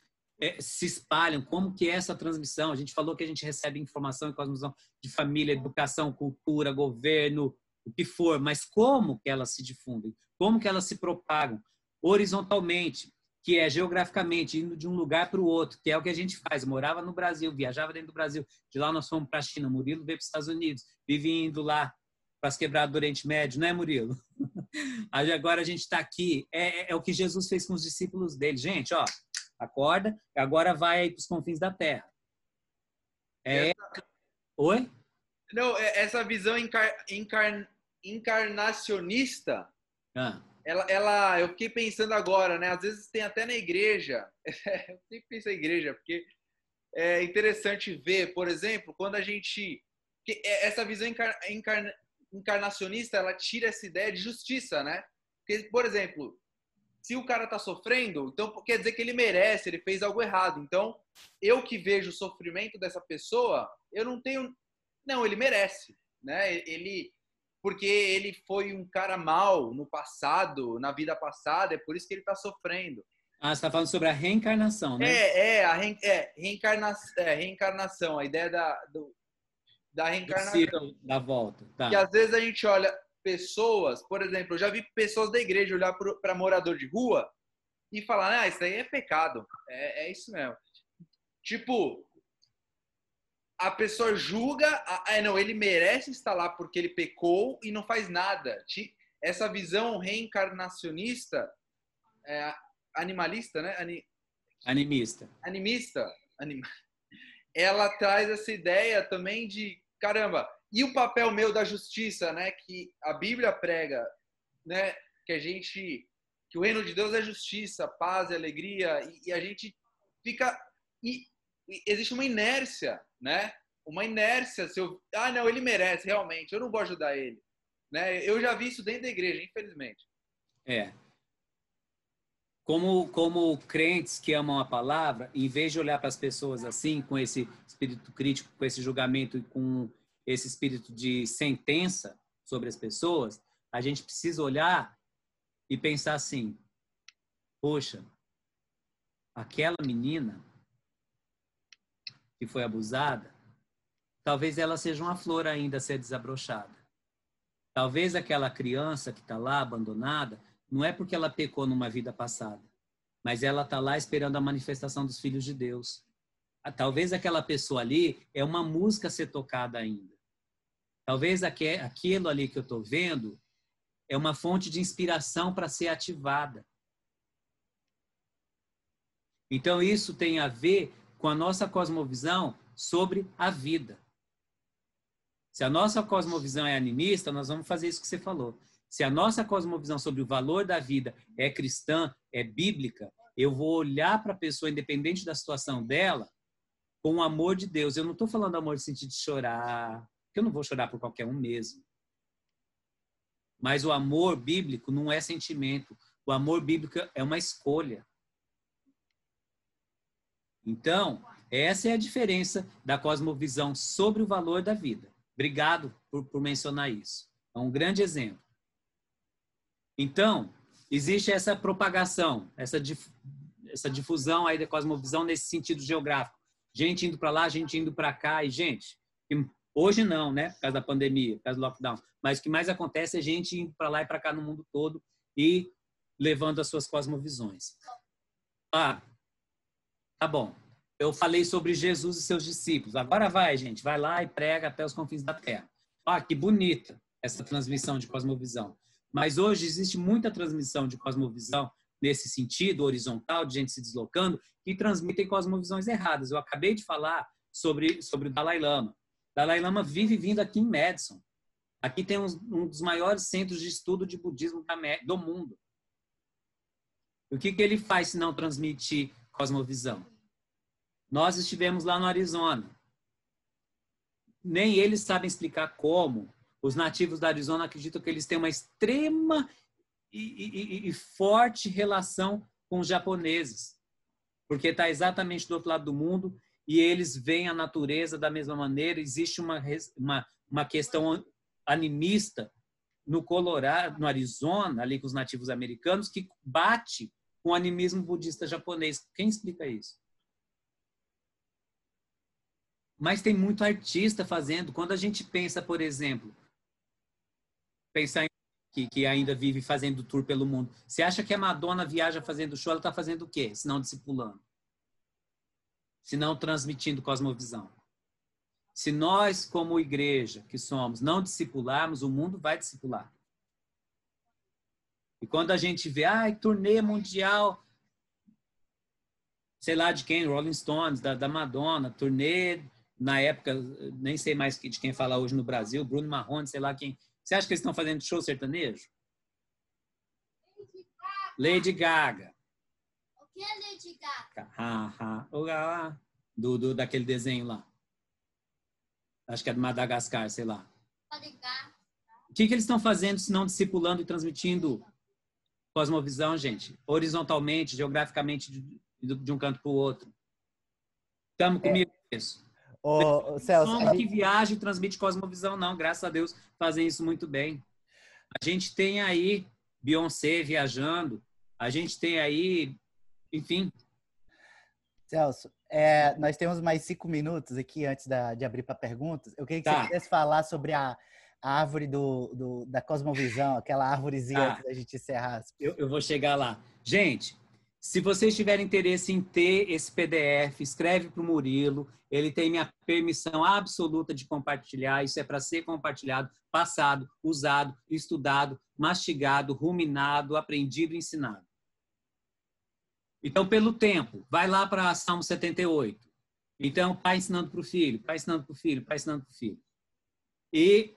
é, se espalham, como que é essa transmissão. A gente falou que a gente recebe informação e cosmovisão de família, educação, cultura, governo, o que for, mas como que elas se difundem? Como que elas se propagam? Horizontalmente, que é geograficamente indo de um lugar para o outro, que é o que a gente faz. Morava no Brasil, viajava dentro do Brasil, de lá nós fomos para a China, Murilo veio para os Estados Unidos, vive indo lá para as quebradas do Oriente Médio, não é, Murilo? Agora a gente está aqui, é, é, é, o que Jesus fez com os discípulos dele. Gente, ó, acorda, agora vai para os confins da terra. É... Essa... Oi? Não, é, essa visão encar... Encar... encarnacionista ah ela, ela, eu fiquei pensando agora, né? Às vezes tem até na igreja. eu sempre penso na igreja, porque é interessante ver, por exemplo, quando a gente. É, essa visão encar, encar, encarnacionista, ela tira essa ideia de justiça, né? Porque, por exemplo, se o cara tá sofrendo, então quer dizer que ele merece, ele fez algo errado. Então, eu que vejo o sofrimento dessa pessoa, eu não tenho. Não, ele merece, né? Ele porque ele foi um cara mal no passado, na vida passada, é por isso que ele está sofrendo. Ah, você está falando sobre a reencarnação, né? É, é, a re, é, reencarna, é, reencarnação, a ideia da, do, da reencarnação. Da volta, tá. Que às vezes a gente olha pessoas, por exemplo, eu já vi pessoas da igreja olhar para morador de rua e falar, ah, isso aí é pecado. É, é isso mesmo. Tipo, a pessoa julga, ah, não, ele merece estar lá porque ele pecou e não faz nada. Essa visão reencarnacionista, é, animalista, né? Ani... Animista. Animista. Anim... Ela traz essa ideia também de, caramba, e o papel meu da justiça, né? Que a Bíblia prega, né? Que a gente, que o reino de Deus é justiça, paz e alegria, e, e a gente fica... E, existe uma inércia, né? Uma inércia. Se eu, ah, não, ele merece, realmente, eu não vou ajudar ele. Né? Eu já vi isso dentro da igreja, infelizmente. É. Como, como crentes que amam a palavra, em vez de olhar para as pessoas assim, com esse espírito crítico, com esse julgamento e com esse espírito de sentença sobre as pessoas, a gente precisa olhar e pensar assim: poxa, aquela menina que foi abusada, talvez ela seja uma flor ainda a ser desabrochada. Talvez aquela criança que está lá abandonada, não é porque ela pecou numa vida passada, mas ela está lá esperando a manifestação dos filhos de Deus. Talvez aquela pessoa ali é uma música a ser tocada ainda. Talvez aquilo ali que eu estou vendo é uma fonte de inspiração para ser ativada. Então, isso tem a ver com a nossa cosmovisão sobre a vida. Se a nossa cosmovisão é animista, nós vamos fazer isso que você falou. Se a nossa cosmovisão sobre o valor da vida é cristã, é bíblica, eu vou olhar para a pessoa, independente da situação dela, com o amor de Deus. Eu não estou falando amor no sentido de chorar, porque eu não vou chorar por qualquer um mesmo. Mas o amor bíblico não é sentimento. O amor bíblico é uma escolha. Então, essa é a diferença da cosmovisão sobre o valor da vida. Obrigado por, por mencionar isso. É um grande exemplo. Então, existe essa propagação, essa, dif essa difusão aí da cosmovisão nesse sentido geográfico. Gente indo para lá, gente indo para cá. E, gente, hoje não, né? Por causa da pandemia, por causa do lockdown. Mas o que mais acontece é gente indo para lá e para cá no mundo todo e levando as suas cosmovisões. Ah, Tá bom. Eu falei sobre Jesus e seus discípulos. Agora vai, gente. Vai lá e prega até os confins da terra. Ah, que bonita essa transmissão de cosmovisão. Mas hoje existe muita transmissão de cosmovisão nesse sentido horizontal, de gente se deslocando, que transmitem cosmovisões erradas. Eu acabei de falar sobre, sobre o Dalai Lama. Dalai Lama vive vindo aqui em Madison. Aqui tem um, dos maiores centros de estudo de budismo do mundo. O que, que ele faz se não transmitir cosmovisão? Nós estivemos lá no Arizona. Nem eles sabem explicar como. Os nativos da Arizona acreditam que eles têm uma extrema e, e, e forte relação com os japoneses, porque está exatamente do outro lado do mundo e eles veem a natureza da mesma maneira. Existe uma, uma, uma questão animista no Colorado, no Arizona, ali com os nativos americanos, que bate com o animismo budista japonês. Quem explica isso? Mas tem muito artista fazendo. Quando a gente pensa, por exemplo, pensar em que, que ainda vive fazendo tour pelo mundo. Você acha que a Madonna viaja fazendo show, ela está fazendo o quê? Se não discipulando. Se não transmitindo cosmovisão. Se nós, como igreja que somos, não discipularmos, o mundo vai discipular. E quando a gente vê, ai, turnê mundial, sei lá de quem, Rolling Stones, da, da Madonna, turnê na época, nem sei mais de quem fala hoje no Brasil, Bruno Marrone, sei lá quem. Você acha que eles estão fazendo show sertanejo? Lady Gaga. O que é Lady Gaga? Ah, ah, o lá, do, do, daquele desenho lá. Acho que é de Madagascar, sei lá. O que, que eles estão fazendo se não discipulando e transmitindo cosmovisão, gente? Horizontalmente, geograficamente, de, de um canto para o outro. Estamos é. comigo é. isso? Ô, Celso, gente... que viaja e transmite cosmovisão, não. Graças a Deus fazem isso muito bem. A gente tem aí Beyoncé viajando, a gente tem aí, enfim. Celso, é, nós temos mais cinco minutos aqui antes da, de abrir para perguntas. Eu queria que tá. você pudesse falar sobre a, a árvore do, do, da cosmovisão, aquela árvorezinha ah, antes da gente encerrar. Eu, eu vou chegar lá. Gente, se vocês tiverem interesse em ter esse PDF, escreve para o Murilo. Ele tem minha permissão absoluta de compartilhar. Isso é para ser compartilhado, passado, usado, estudado, mastigado, ruminado, aprendido, ensinado. Então, pelo tempo, vai lá para Salmo 78. Então, pai ensinando para o filho, pai ensinando para o filho, pai ensinando para o filho. E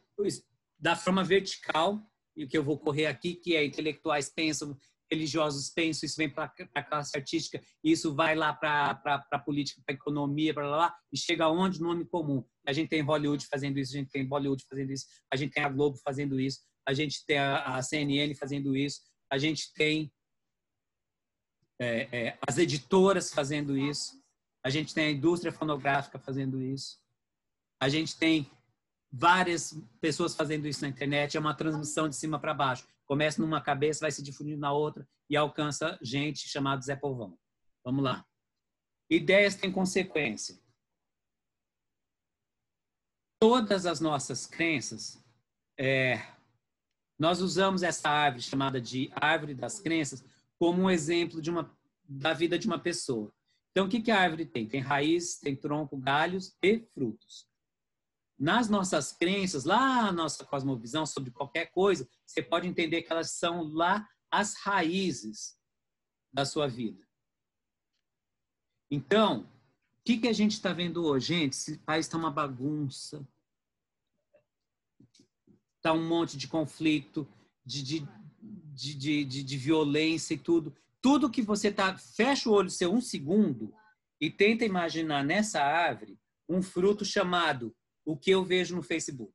da forma vertical, e o que eu vou correr aqui, que é intelectuais pensam, religiosos pensam, isso vem para a classe artística, isso vai lá para a política, para a economia, para lá, lá, e chega aonde? Nome comum. A gente tem Hollywood fazendo isso, a gente tem Bollywood fazendo isso, a gente tem a Globo fazendo isso, a gente tem a, a CNN fazendo isso, a gente tem é, é, as editoras fazendo isso, a gente tem a indústria fonográfica fazendo isso, a gente tem várias pessoas fazendo isso na internet, é uma transmissão de cima para baixo. Começa numa cabeça, vai se difundindo na outra e alcança gente chamada Zé Povão. Vamos lá. Ideias têm consequência. Todas as nossas crenças, é, nós usamos essa árvore chamada de árvore das crenças como um exemplo de uma, da vida de uma pessoa. Então, o que, que a árvore tem? Tem raiz, tem tronco, galhos e frutos nas nossas crenças, lá na nossa cosmovisão sobre qualquer coisa, você pode entender que elas são lá as raízes da sua vida. Então, o que, que a gente está vendo hoje? Gente, esse país está uma bagunça. Está um monte de conflito, de, de, de, de, de violência e tudo. Tudo que você tá. Fecha o olho seu um segundo e tenta imaginar nessa árvore um fruto chamado o que eu vejo no Facebook.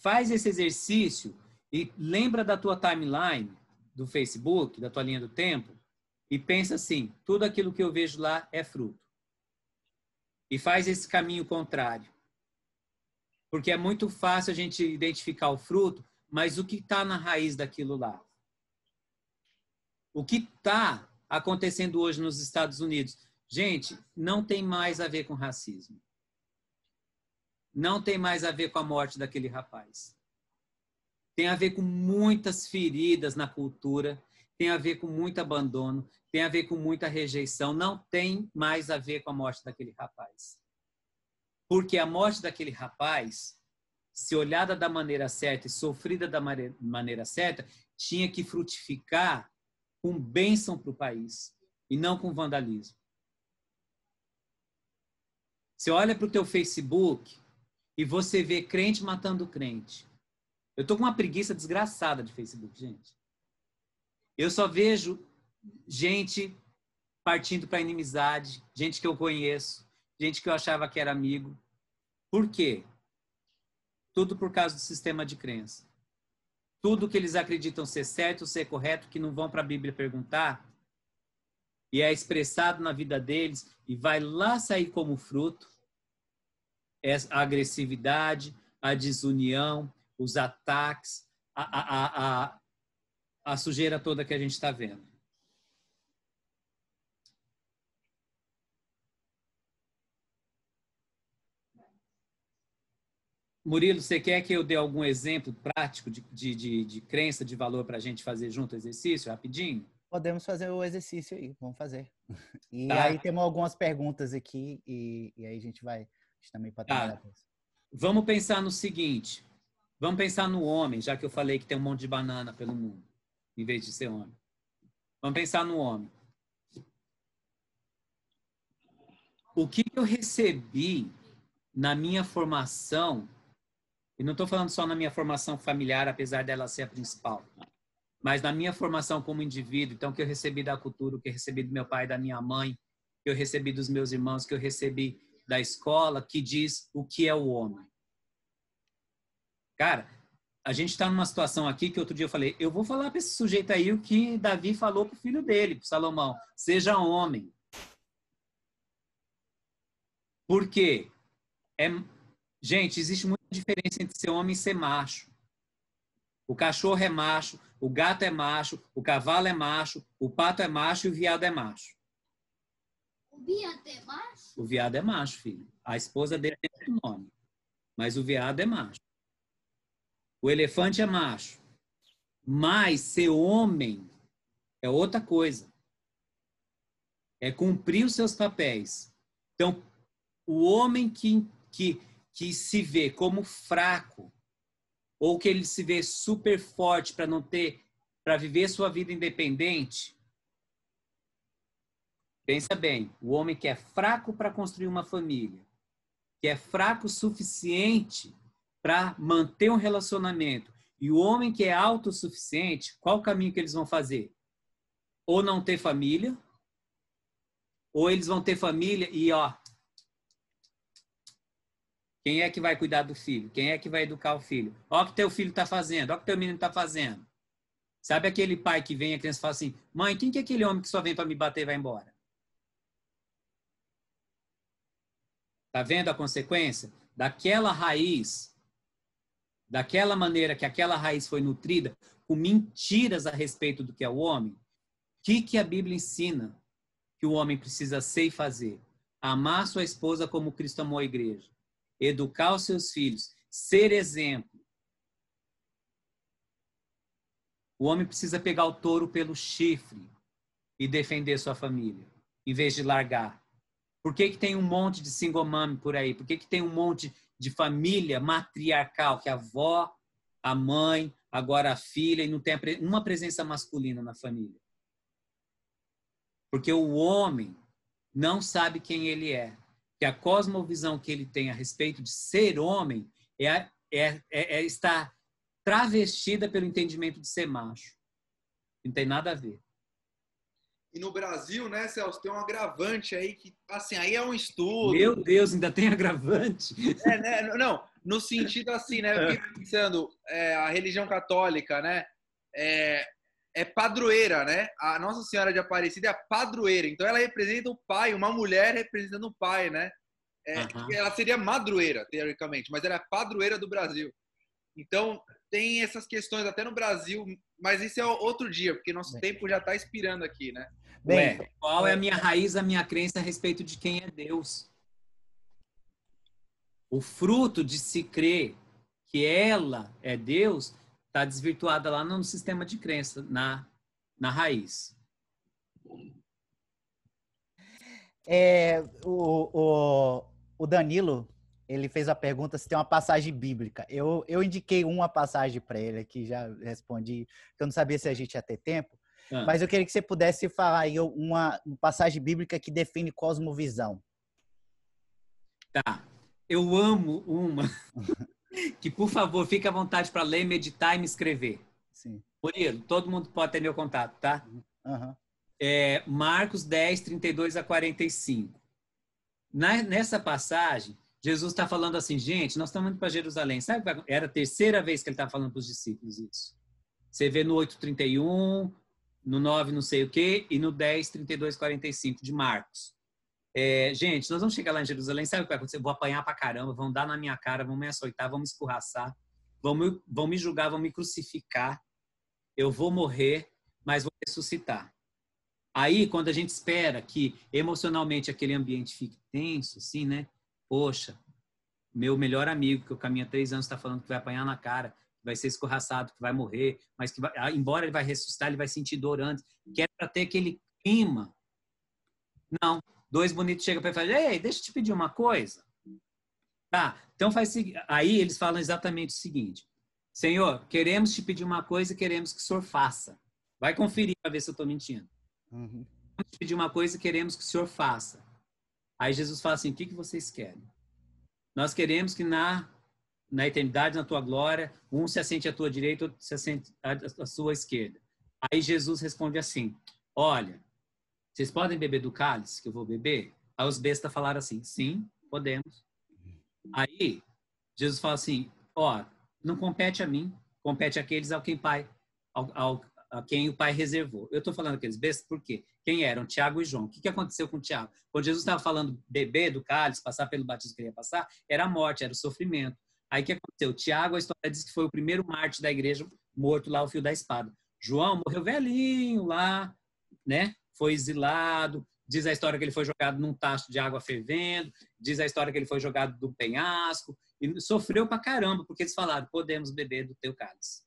Faz esse exercício e lembra da tua timeline do Facebook, da tua linha do tempo, e pensa assim: tudo aquilo que eu vejo lá é fruto. E faz esse caminho contrário. Porque é muito fácil a gente identificar o fruto, mas o que está na raiz daquilo lá? O que está acontecendo hoje nos Estados Unidos? Gente, não tem mais a ver com racismo. Não tem mais a ver com a morte daquele rapaz. Tem a ver com muitas feridas na cultura, tem a ver com muito abandono, tem a ver com muita rejeição, não tem mais a ver com a morte daquele rapaz. Porque a morte daquele rapaz, se olhada da maneira certa e sofrida da maneira certa, tinha que frutificar com bênção para o país e não com vandalismo. Você olha para o teu Facebook e você vê crente matando crente. Eu tô com uma preguiça desgraçada de Facebook, gente. Eu só vejo gente partindo para inimizade, gente que eu conheço, gente que eu achava que era amigo. Por quê? Tudo por causa do sistema de crença. Tudo que eles acreditam ser certo, ser correto, que não vão para a Bíblia perguntar, e é expressado na vida deles e vai lá sair como fruto é a agressividade, a desunião, os ataques, a, a, a, a sujeira toda que a gente está vendo. Murilo, você quer que eu dê algum exemplo prático de, de, de, de crença, de valor para a gente fazer junto o exercício, rapidinho? Podemos fazer o exercício aí, vamos fazer. E Tá. aí temos algumas perguntas aqui e, e aí a gente vai a gente também pode Tá. Vamos pensar no seguinte. Vamos pensar no homem, já que eu falei que tem um monte de banana pelo mundo, em vez de ser homem. Vamos pensar no homem. O que eu recebi na minha formação, e não estou falando só na minha formação familiar, apesar dela ser a principal, mas na minha formação como indivíduo, então, que eu recebi da cultura, que eu recebi do meu pai da minha mãe, que eu recebi dos meus irmãos, que eu recebi da escola, que diz o que é o homem. Cara, a gente está numa situação aqui que outro dia eu falei, eu vou falar para esse sujeito aí o que Davi falou para o filho dele, para Salomão, seja homem. Por quê? É, gente, existe muita diferença entre ser homem e ser macho. O cachorro é macho, o gato é macho, o cavalo é macho, o pato é macho e o viado é macho. O Bia tem mais? O viado é macho, filho. A esposa dele tem outro nome. Mas o viado é macho. O elefante é macho. Mas ser homem é outra coisa. É cumprir os seus papéis. Então, o homem que, que, que se vê como fraco, ou que ele se vê super forte para não ter, para viver sua vida independente, Pensa bem, o homem que é fraco para construir uma família, que é fraco o suficiente para manter um relacionamento, e o homem que é autossuficiente, qual o caminho que eles vão fazer? Ou não ter família, ou eles vão ter família e ó, quem é que vai cuidar do filho? Quem é que vai educar o filho? Ó o que teu filho está fazendo, ó o que teu menino está fazendo. Sabe aquele pai que vem, a criança fala assim, mãe, quem que é aquele homem que só vem para me bater e vai embora? Tá vendo a consequência? Daquela raiz, daquela maneira que aquela raiz foi nutrida, com mentiras a respeito do que é o homem, o que, que a Bíblia ensina que o homem precisa ser e fazer? Amar sua esposa como Cristo amou a igreja, educar os seus filhos, ser exemplo. O homem precisa pegar o touro pelo chifre e defender sua família, em vez de largar. Por que, que tem um monte de single mom por aí? Por que, que tem um monte de família matriarcal, que a avó, a mãe, agora a filha, e não tem uma presença masculina na família? Porque o homem não sabe quem ele é. Que a cosmovisão que ele tem a respeito de ser homem é, é, é, é está travestida pelo entendimento de ser macho. Não tem nada a ver. E no Brasil, né, Celso, tem um agravante aí que, assim, aí é um estudo. Meu Deus, ainda tem agravante? É, né? Não, no sentido assim, né? Eu fiquei pensando, é, a religião católica, né? É, é padroeira, né? A Nossa Senhora de Aparecida é a padroeira. Então ela representa o pai, uma mulher representando o pai, né? É, Aham. Ela seria madroeira, teoricamente, mas ela é a padroeira do Brasil. Então tem essas questões até no Brasil, mas isso é outro dia, porque nosso Bem. tempo já está expirando aqui, né? Bem, Ué, qual é a minha raiz, a minha crença a respeito de quem é Deus? O fruto de se crer que ela é Deus está desvirtuada lá no sistema de crença, na, na raiz. é, o, o, o Danilo, ele fez a pergunta se tem uma passagem bíblica. Eu, eu indiquei uma passagem para ele aqui, já respondi, que eu não sabia se a gente ia ter tempo, Ah, mas eu queria que você pudesse falar aí uma, uma passagem bíblica que define cosmovisão. Tá. Eu amo uma que, por favor, fique à vontade para ler, meditar e me escrever. Sim. Murilo, todo mundo pode ter meu contato, tá? Aham. é, Marcos 10, 32 a 45. Na, nessa passagem, Jesus está falando assim, gente, nós estamos indo para Jerusalém. Sabe, qual- era a terceira vez que ele estava falando para os discípulos isso. Você vê no 8,31, no 9, não sei o quê, e no 10, 32, 45 de Marcos. É, gente, nós vamos chegar lá em Jerusalém, sabe o que vai acontecer? Vou apanhar pra caramba, vão dar na minha cara, vão me açoitar, vão me escorraçar, vão me, vão me julgar, vão me crucificar. Eu vou morrer, mas vou ressuscitar. Aí, quando a gente espera que emocionalmente aquele ambiente fique tenso, assim, né? Poxa, meu melhor amigo, que eu caminho há três anos, está falando que vai apanhar na cara, que vai ser escorraçado, que vai morrer, mas que vai, ah, embora ele vai ressuscitar, ele vai sentir dor antes, que é para ter aquele clima. Não, dois bonitos chegam para ele e falam, ei, deixa eu te pedir uma coisa. Tá, então faz aí eles falam exatamente o seguinte: Senhor, queremos te pedir uma coisa e queremos que o Senhor faça. Vai conferir para ver se eu estou mentindo. Uhum. Queremos te pedir uma coisa e queremos que o Senhor faça. Aí Jesus fala assim: o que, que vocês querem? Nós queremos que na, na eternidade, na tua glória, um se assente à tua direita, outro se assente à, à sua esquerda. Aí Jesus responde assim: Olha, vocês podem beber do cálice que eu vou beber? Aí os bestas falaram assim: Sim, podemos. Aí Jesus fala assim: Ó, não compete a mim, compete àqueles ao quem Pai, ao, ao, a quem o Pai reservou. Eu estou falando aqueles bestas porque quem eram? Tiago e João. O que, que aconteceu com Tiago? Quando Jesus estava falando beber do cálice, passar pelo batismo que ele ia passar, era a morte, era o sofrimento. Aí o que aconteceu? Tiago, a história diz que foi o primeiro mártir da igreja morto lá ao fio da espada. João morreu velhinho lá, né? Foi exilado. Diz a história que ele foi jogado num tacho de água fervendo. Diz a história que ele foi jogado do penhasco. E sofreu pra caramba, porque eles falaram: podemos beber do teu cálice.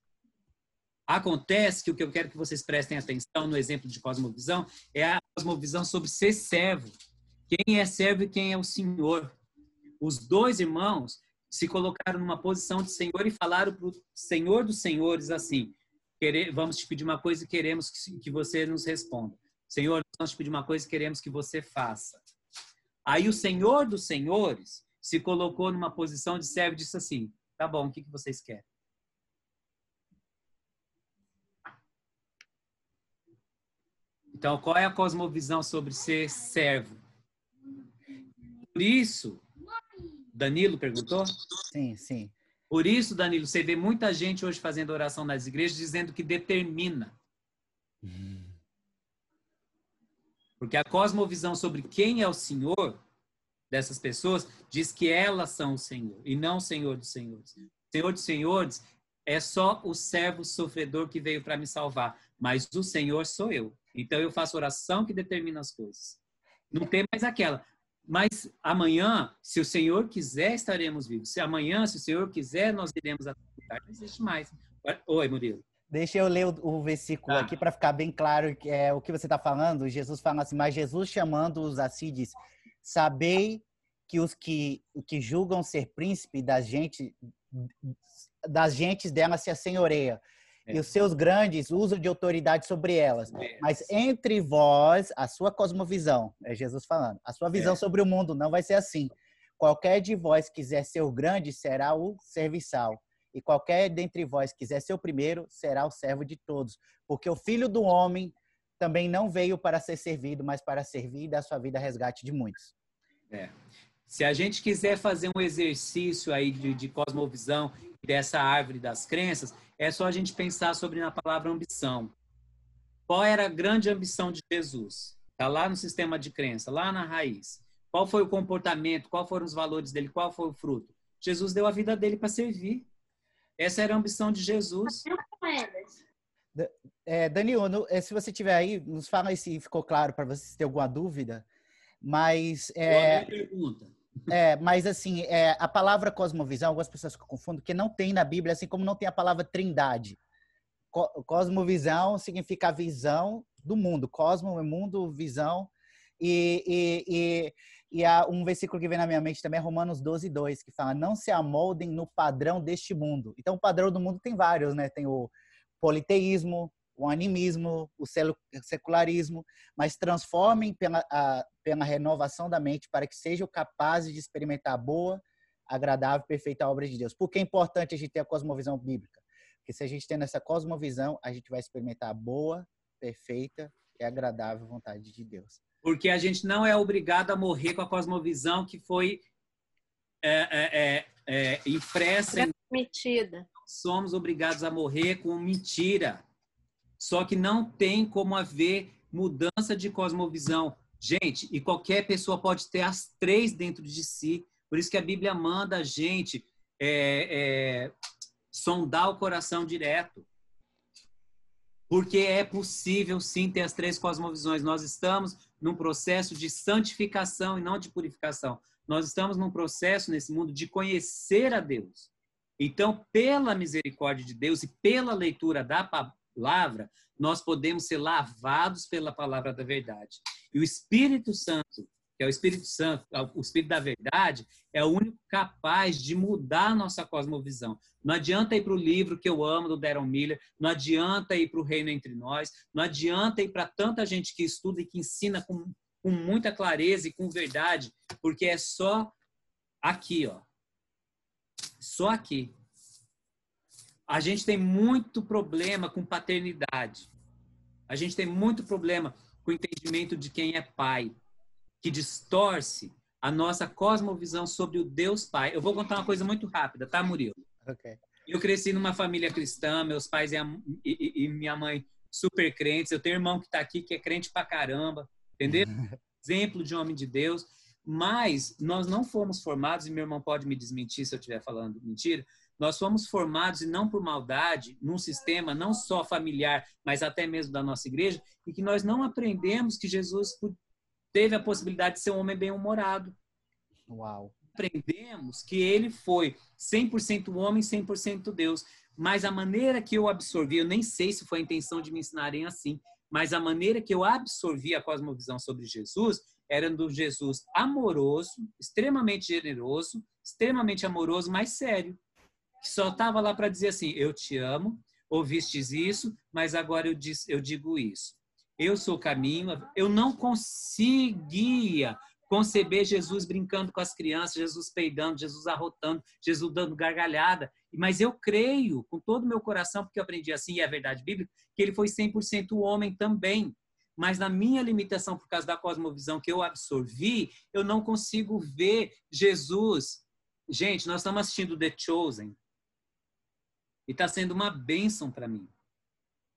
Acontece que o que eu quero que vocês prestem atenção no exemplo de cosmovisão é a cosmovisão sobre ser servo. Quem é servo e quem é o senhor. Os dois irmãos se colocaram numa posição de senhor e falaram para o senhor dos senhores assim: vamos te pedir uma coisa e queremos que você nos responda. Senhor, vamos te pedir uma coisa e queremos que você faça. Aí o senhor dos senhores se colocou numa posição de servo e disse assim: tá bom, o que vocês querem? Então, qual é a cosmovisão sobre ser servo? Por isso, Danilo perguntou? Sim, sim. Por isso, Danilo, você vê muita gente hoje fazendo oração nas igrejas dizendo que determina. Porque a cosmovisão sobre quem é o Senhor dessas pessoas diz que elas são o Senhor e não o Senhor dos Senhores. Senhor dos Senhores é só o servo sofredor que veio para me salvar, mas o Senhor sou eu. Então eu faço oração que determina as coisas. Não tem mais aquela. Mas amanhã, se o Senhor quiser, estaremos vivos. Se amanhã, se o Senhor quiser, nós iremos até Não existe mais. Oi, Murilo. Deixa eu ler o, o versículo ah. aqui para ficar bem claro que é o que você está falando. Jesus fala assim: Mas Jesus chamando-os assim diz: Sabei que os que, que julgam ser príncipe das gente das gentes dela se assenhoreia é. e os seus grandes usam de autoridade sobre elas. É. Mas entre vós, a sua cosmovisão, é Jesus falando, a sua visão é. sobre o mundo não vai ser assim. Qualquer de vós quiser ser o grande, será o serviçal. E qualquer dentre vós quiser ser o primeiro, será o servo de todos. Porque o filho do homem também não veio para ser servido, mas para servir e dar sua vida a resgate de muitos. É. Se a gente quiser fazer um exercício aí de, de cosmovisão dessa árvore das crenças, é só a gente pensar sobre a palavra ambição. Qual era a grande ambição de Jesus? Está lá no sistema de crença, lá na raiz. Qual foi o comportamento? Qual foram os valores dele? Qual foi o fruto? Jesus deu a vida dele para servir. Essa era a ambição de Jesus. É, Danilo, é, se você tiver aí, nos fala aí se ficou claro para você se tem alguma dúvida. Mas é, pergunta. É, mas assim, é, a palavra cosmovisão, algumas pessoas confundem, que não tem na Bíblia, assim como não tem a palavra trindade. Co cosmovisão significa a visão do mundo. Cosmo é mundo, visão. E, e, e, e há um versículo que vem na minha mente também é Romanos 12, 2, que fala: Não se amoldem no padrão deste mundo. Então, o padrão do mundo tem vários, né? Tem o politeísmo, o animismo, o secularismo, mas transformem pela, a, pela renovação da mente para que sejam capazes de experimentar a boa, agradável e perfeita obra de Deus. Por que é importante a gente ter a cosmovisão bíblica? Porque se a gente tem essa cosmovisão, a gente vai experimentar a boa, perfeita e agradável vontade de Deus. Porque a gente não é obrigado a morrer com a cosmovisão que foi é, é, é, é impressa. Transmitida. Somos obrigados a morrer com mentira só que não tem como haver mudança de cosmovisão. Gente, e qualquer pessoa pode ter as três dentro de si. Por isso que a Bíblia manda a gente é, é, sondar o coração direto. Porque é possível sim ter as três cosmovisões. Nós estamos num processo de santificação e não de purificação. Nós estamos num processo nesse mundo de conhecer a Deus. Então, pela misericórdia de Deus e pela leitura da palavra, nós podemos ser lavados pela palavra da verdade. E o Espírito Santo, que é o Espírito Santo, é o Espírito da verdade, é o único capaz de mudar a nossa cosmovisão. Não adianta ir para o livro que eu amo, do Darren Miller, não adianta ir para o Reino Entre Nós, não adianta ir para tanta gente que estuda e que ensina com, com muita clareza e com verdade, porque é só aqui, ó. Só aqui. A gente tem muito problema com paternidade. A gente tem muito problema com o entendimento de quem é pai, que distorce a nossa cosmovisão sobre o Deus Pai. Eu vou contar uma coisa muito rápida, tá, Murilo? Ok. Eu cresci numa família cristã, meus pais e, a, e, e minha mãe super crentes. Eu tenho um irmão que está aqui que é crente pra caramba, entendeu? Exemplo de homem de Deus. Mas nós não fomos formados, e meu irmão pode me desmentir se eu estiver falando mentira, nós fomos formados, e não por maldade, num sistema não só familiar, mas até mesmo da nossa igreja, e que nós não aprendemos que Jesus teve a possibilidade de ser um homem bem-humorado. Uau. Aprendemos que ele foi 100% homem, 100% Deus. Mas a maneira que eu absorvi, eu nem sei se foi a intenção de me ensinarem assim, mas a maneira que eu absorvi a cosmovisão sobre Jesus era do Jesus amoroso, extremamente generoso, extremamente amoroso, mas sério. Que só estava lá para dizer assim: Eu te amo, ouvistes isso, mas agora eu, diz, eu digo isso eu sou o caminho. Eu não conseguia conceber Jesus brincando com as crianças, Jesus peidando, Jesus arrotando, Jesus dando gargalhada. Mas eu creio com todo o meu coração, porque eu aprendi assim, e é verdade bíblica, que ele foi 100% homem também. Mas na minha limitação, por causa da cosmovisão que eu absorvi, eu não consigo ver Jesus. Gente, nós estamos assistindo The Chosen. E está sendo uma bênção para mim.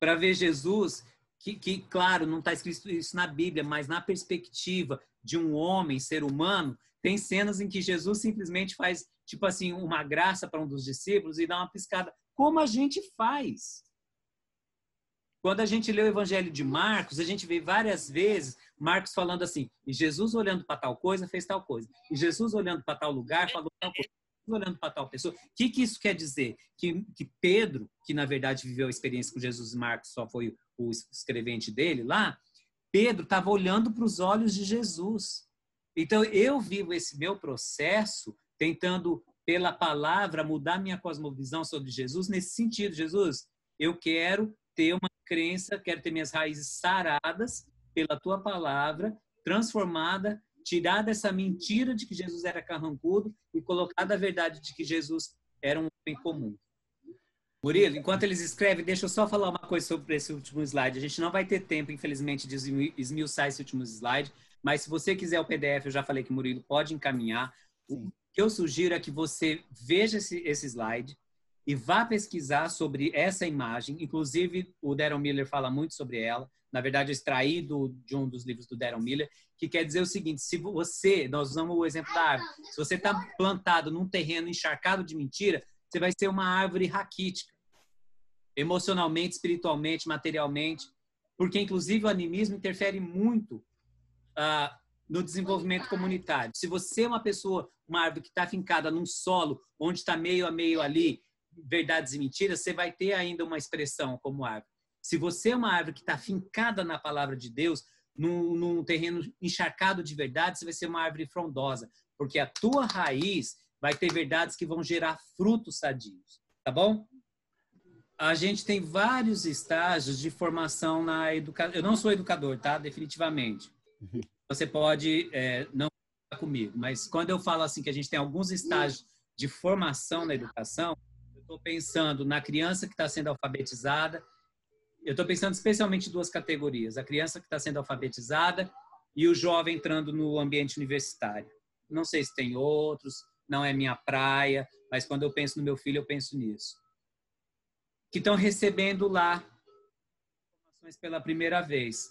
Para ver Jesus que, que claro, não está escrito isso na Bíblia, mas na perspectiva de um homem, ser humano, tem cenas em que Jesus simplesmente faz, tipo assim, uma graça para um dos discípulos e dá uma piscada, como a gente faz. Quando a gente lê o Evangelho de Marcos, a gente vê várias vezes Marcos falando assim, e Jesus olhando para tal coisa, fez tal coisa. E Jesus olhando para tal lugar, falou tal coisa. Olhando para tal pessoa. O que, que isso quer dizer? Que, que Pedro, que na verdade viveu a experiência com Jesus e Marcos, só foi o escrevente dele lá, Pedro estava olhando para os olhos de Jesus. Então, eu vivo esse meu processo tentando, pela palavra, mudar minha cosmovisão sobre Jesus nesse sentido. Jesus, eu quero ter uma crença, quero ter minhas raízes saradas pela tua palavra, transformada, tirar dessa mentira de que Jesus era carrancudo e colocar da verdade de que Jesus era um homem comum. Murilo, enquanto eles escrevem, deixa eu só falar uma coisa sobre esse último slide. A gente não vai ter tempo, infelizmente, de esmiuçar esse último slide, mas se você quiser o PDF, eu já falei que o Murilo pode encaminhar. Sim. O que eu sugiro é que você veja esse, esse slide e vá pesquisar sobre essa imagem. Inclusive, o Darren Miller fala muito sobre ela. Na verdade, extraído de um dos livros do Darren Miller, que quer dizer o seguinte: se você, nós usamos o exemplo da árvore, se você está plantado num terreno encharcado de mentira, você vai ser uma árvore raquítica, emocionalmente, espiritualmente, materialmente, porque inclusive o animismo interfere muito ah, no desenvolvimento comunitário. Se você é uma pessoa, uma árvore que está fincada num solo onde está meio a meio ali, verdades e mentiras, você vai ter ainda uma expressão como árvore. Se você é uma árvore que está fincada na palavra de Deus, num, num terreno encharcado de verdade, você vai ser uma árvore frondosa, porque a tua raiz vai ter verdades que vão gerar frutos sadios, tá bom? A gente tem vários estágios de formação na educação. Eu não sou educador, tá? Definitivamente. Você pode é, não falar comigo, mas quando eu falo assim que a gente tem alguns estágios de formação na educação, eu estou pensando na criança que está sendo alfabetizada. Eu estou pensando especialmente em duas categorias: a criança que está sendo alfabetizada e o jovem entrando no ambiente universitário. Não sei se tem outros, não é minha praia, mas quando eu penso no meu filho, eu penso nisso. Que estão recebendo lá informações pela primeira vez.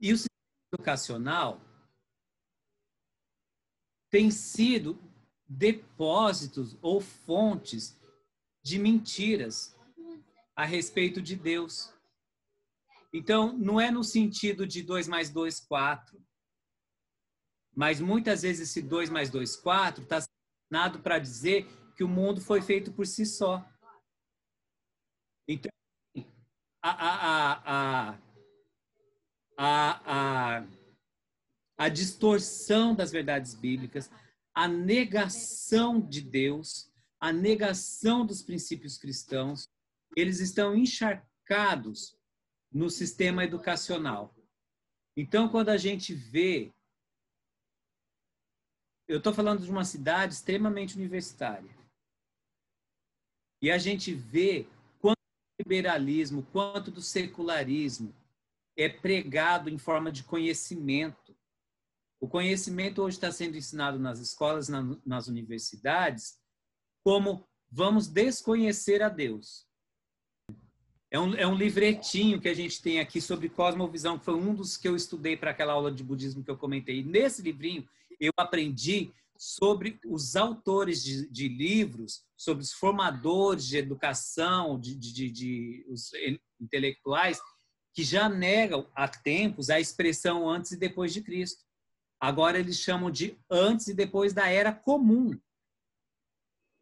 E o sistema educacional tem sido depósitos ou fontes de mentiras a respeito de Deus. Então, não é no sentido de 2 mais 2, 4 Mas muitas vezes esse 2 mais 2, 4 está assinado para dizer que o mundo foi feito por si só. Então, a, a, a, a, a, a distorção das verdades bíblicas, a negação de Deus, a negação dos princípios cristãos, eles estão encharcados no sistema educacional. Então, quando a gente vê. Eu estou falando de uma cidade extremamente universitária. E a gente vê quanto do liberalismo, quanto do secularismo é pregado em forma de conhecimento. O conhecimento hoje está sendo ensinado nas escolas, nas universidades, como vamos desconhecer a Deus. É um, é um livretinho que a gente tem aqui sobre cosmovisão, que foi um dos que eu estudei para aquela aula de budismo que eu comentei. E nesse livrinho, eu aprendi sobre os autores de, de livros, sobre os formadores de educação, de, de, de, os intelectuais, que já negam há tempos a expressão antes e depois de Cristo. Agora eles chamam de antes e depois da era comum.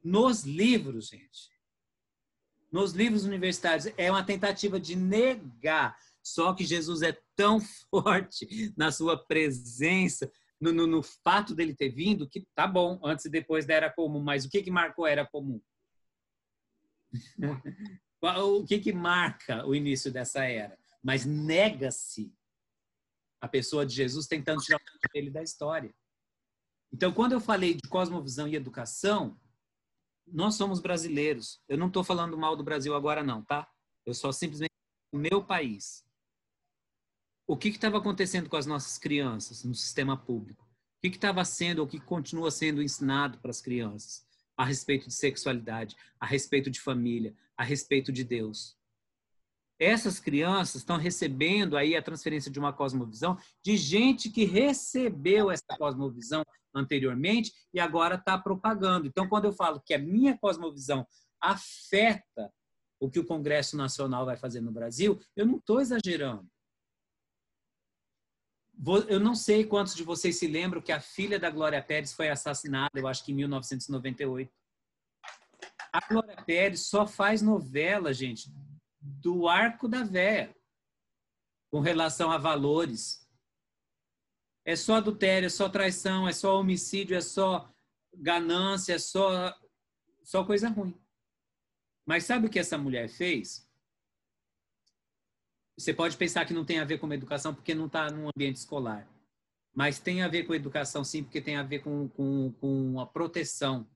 Nos livros, gente. Nos livros universitários é uma tentativa de negar. Só que Jesus é tão forte na sua presença, no, no, no, fato dele ter vindo, que tá bom, antes e depois da era comum. Mas o que, que marcou a era comum? o que, que marca o início dessa era? Mas nega-se a pessoa de Jesus tentando tirar ele da história. Então, quando eu falei de cosmovisão e educação, nós somos brasileiros. Eu não estou falando mal do Brasil agora, não, tá? Eu só simplesmente meu país. O que estava acontecendo com as nossas crianças no sistema público? O que estava sendo ou que continua sendo ensinado para as crianças a respeito de sexualidade, a respeito de família, a respeito de Deus? essas crianças estão recebendo aí a transferência de uma cosmovisão de gente que recebeu essa cosmovisão anteriormente e agora está propagando. Então, quando eu falo que a minha cosmovisão afeta o que o Congresso Nacional vai fazer no Brasil, eu não estou exagerando. Eu não sei quantos de vocês se lembram que a filha da Glória Pérez foi assassinada, eu acho que em 1998. A Glória Pérez só faz novela, gente, do arco da véia com relação a valores. É só adultério, é só traição, é só homicídio, é só ganância, é só, só coisa ruim. Mas sabe o que essa mulher fez? Você pode pensar que não tem a ver com educação porque não está num ambiente escolar. Mas tem a ver com educação, sim, porque tem a ver com, com, com a proteção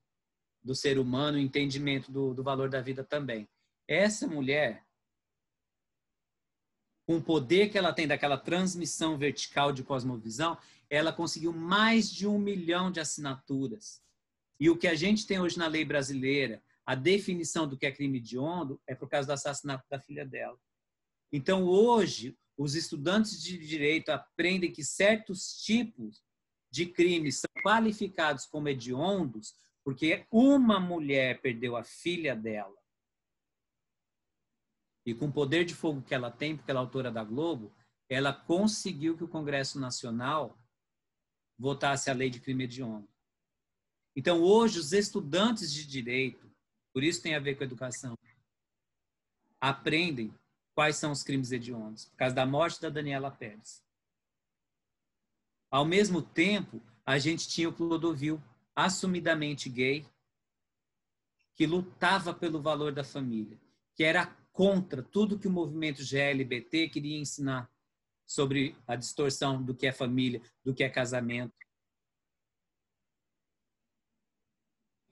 do ser humano, o entendimento do, do valor da vida também. Essa mulher, com o poder que ela tem daquela transmissão vertical de cosmovisão, ela conseguiu mais de um milhão de assinaturas. E o que a gente tem hoje na lei brasileira, a definição do que é crime hediondo, é por causa do assassinato da filha dela. Então, hoje, os estudantes de direito aprendem que certos tipos de crimes são qualificados como hediondos porque uma mulher perdeu a filha dela e com o poder de fogo que ela tem, porque ela é autora da Globo, ela conseguiu que o Congresso Nacional votasse a lei de crime hediondo. Então, hoje, os estudantes de direito, por isso tem a ver com educação, aprendem quais são os crimes hediondos, por causa da morte da Daniela Pérez. Ao mesmo tempo, a gente tinha o Clodovil, assumidamente gay, que lutava pelo valor da família, que era contra tudo que o movimento GLBT queria ensinar sobre a distorção do que é família, do que é casamento.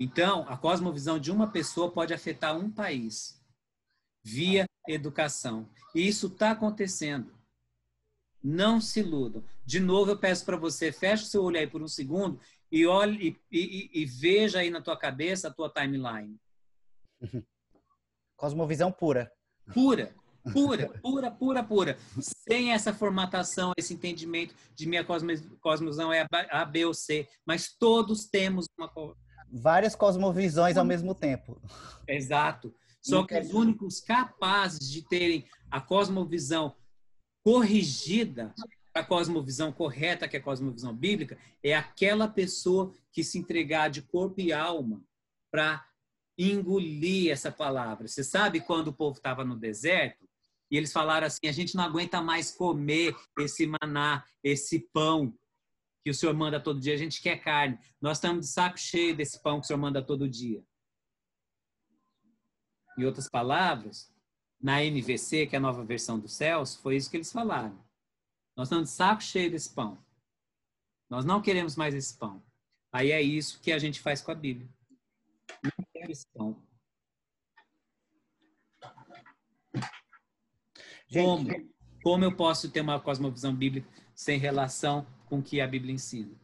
Então, a cosmovisão de uma pessoa pode afetar um país via educação. E isso está acontecendo. Não se iludam. De novo, eu peço para você, feche o seu olho aí por um segundo e olhe e, e, e veja aí na tua cabeça a tua timeline. Cosmovisão pura. Pura, pura, pura, pura, pura. Sem essa formatação, esse entendimento de minha cosmovisão é A, B ou C. Mas todos temos uma. Várias cosmovisões ao mesmo tempo. Exato. Só que os únicos capazes de terem a cosmovisão corrigida A cosmovisão correta, que é a cosmovisão bíblica, é aquela pessoa que se entregar de corpo e alma para engolir essa palavra. Você sabe quando o povo estava no deserto e eles falaram assim: a gente não aguenta mais comer esse maná, esse pão que o Senhor manda todo dia, a gente quer carne. Nós estamos de saco cheio desse pão que o Senhor manda todo dia. Em outras palavras, na NVC, que é a nova versão dos céus, foi isso que eles falaram. Nós estamos de saco cheio desse pão. Nós não queremos mais esse pão. Aí é isso que a gente faz com a Bíblia. Não pão. Como? Como eu posso ter uma cosmovisão bíblica sem relação com o que a Bíblia ensina?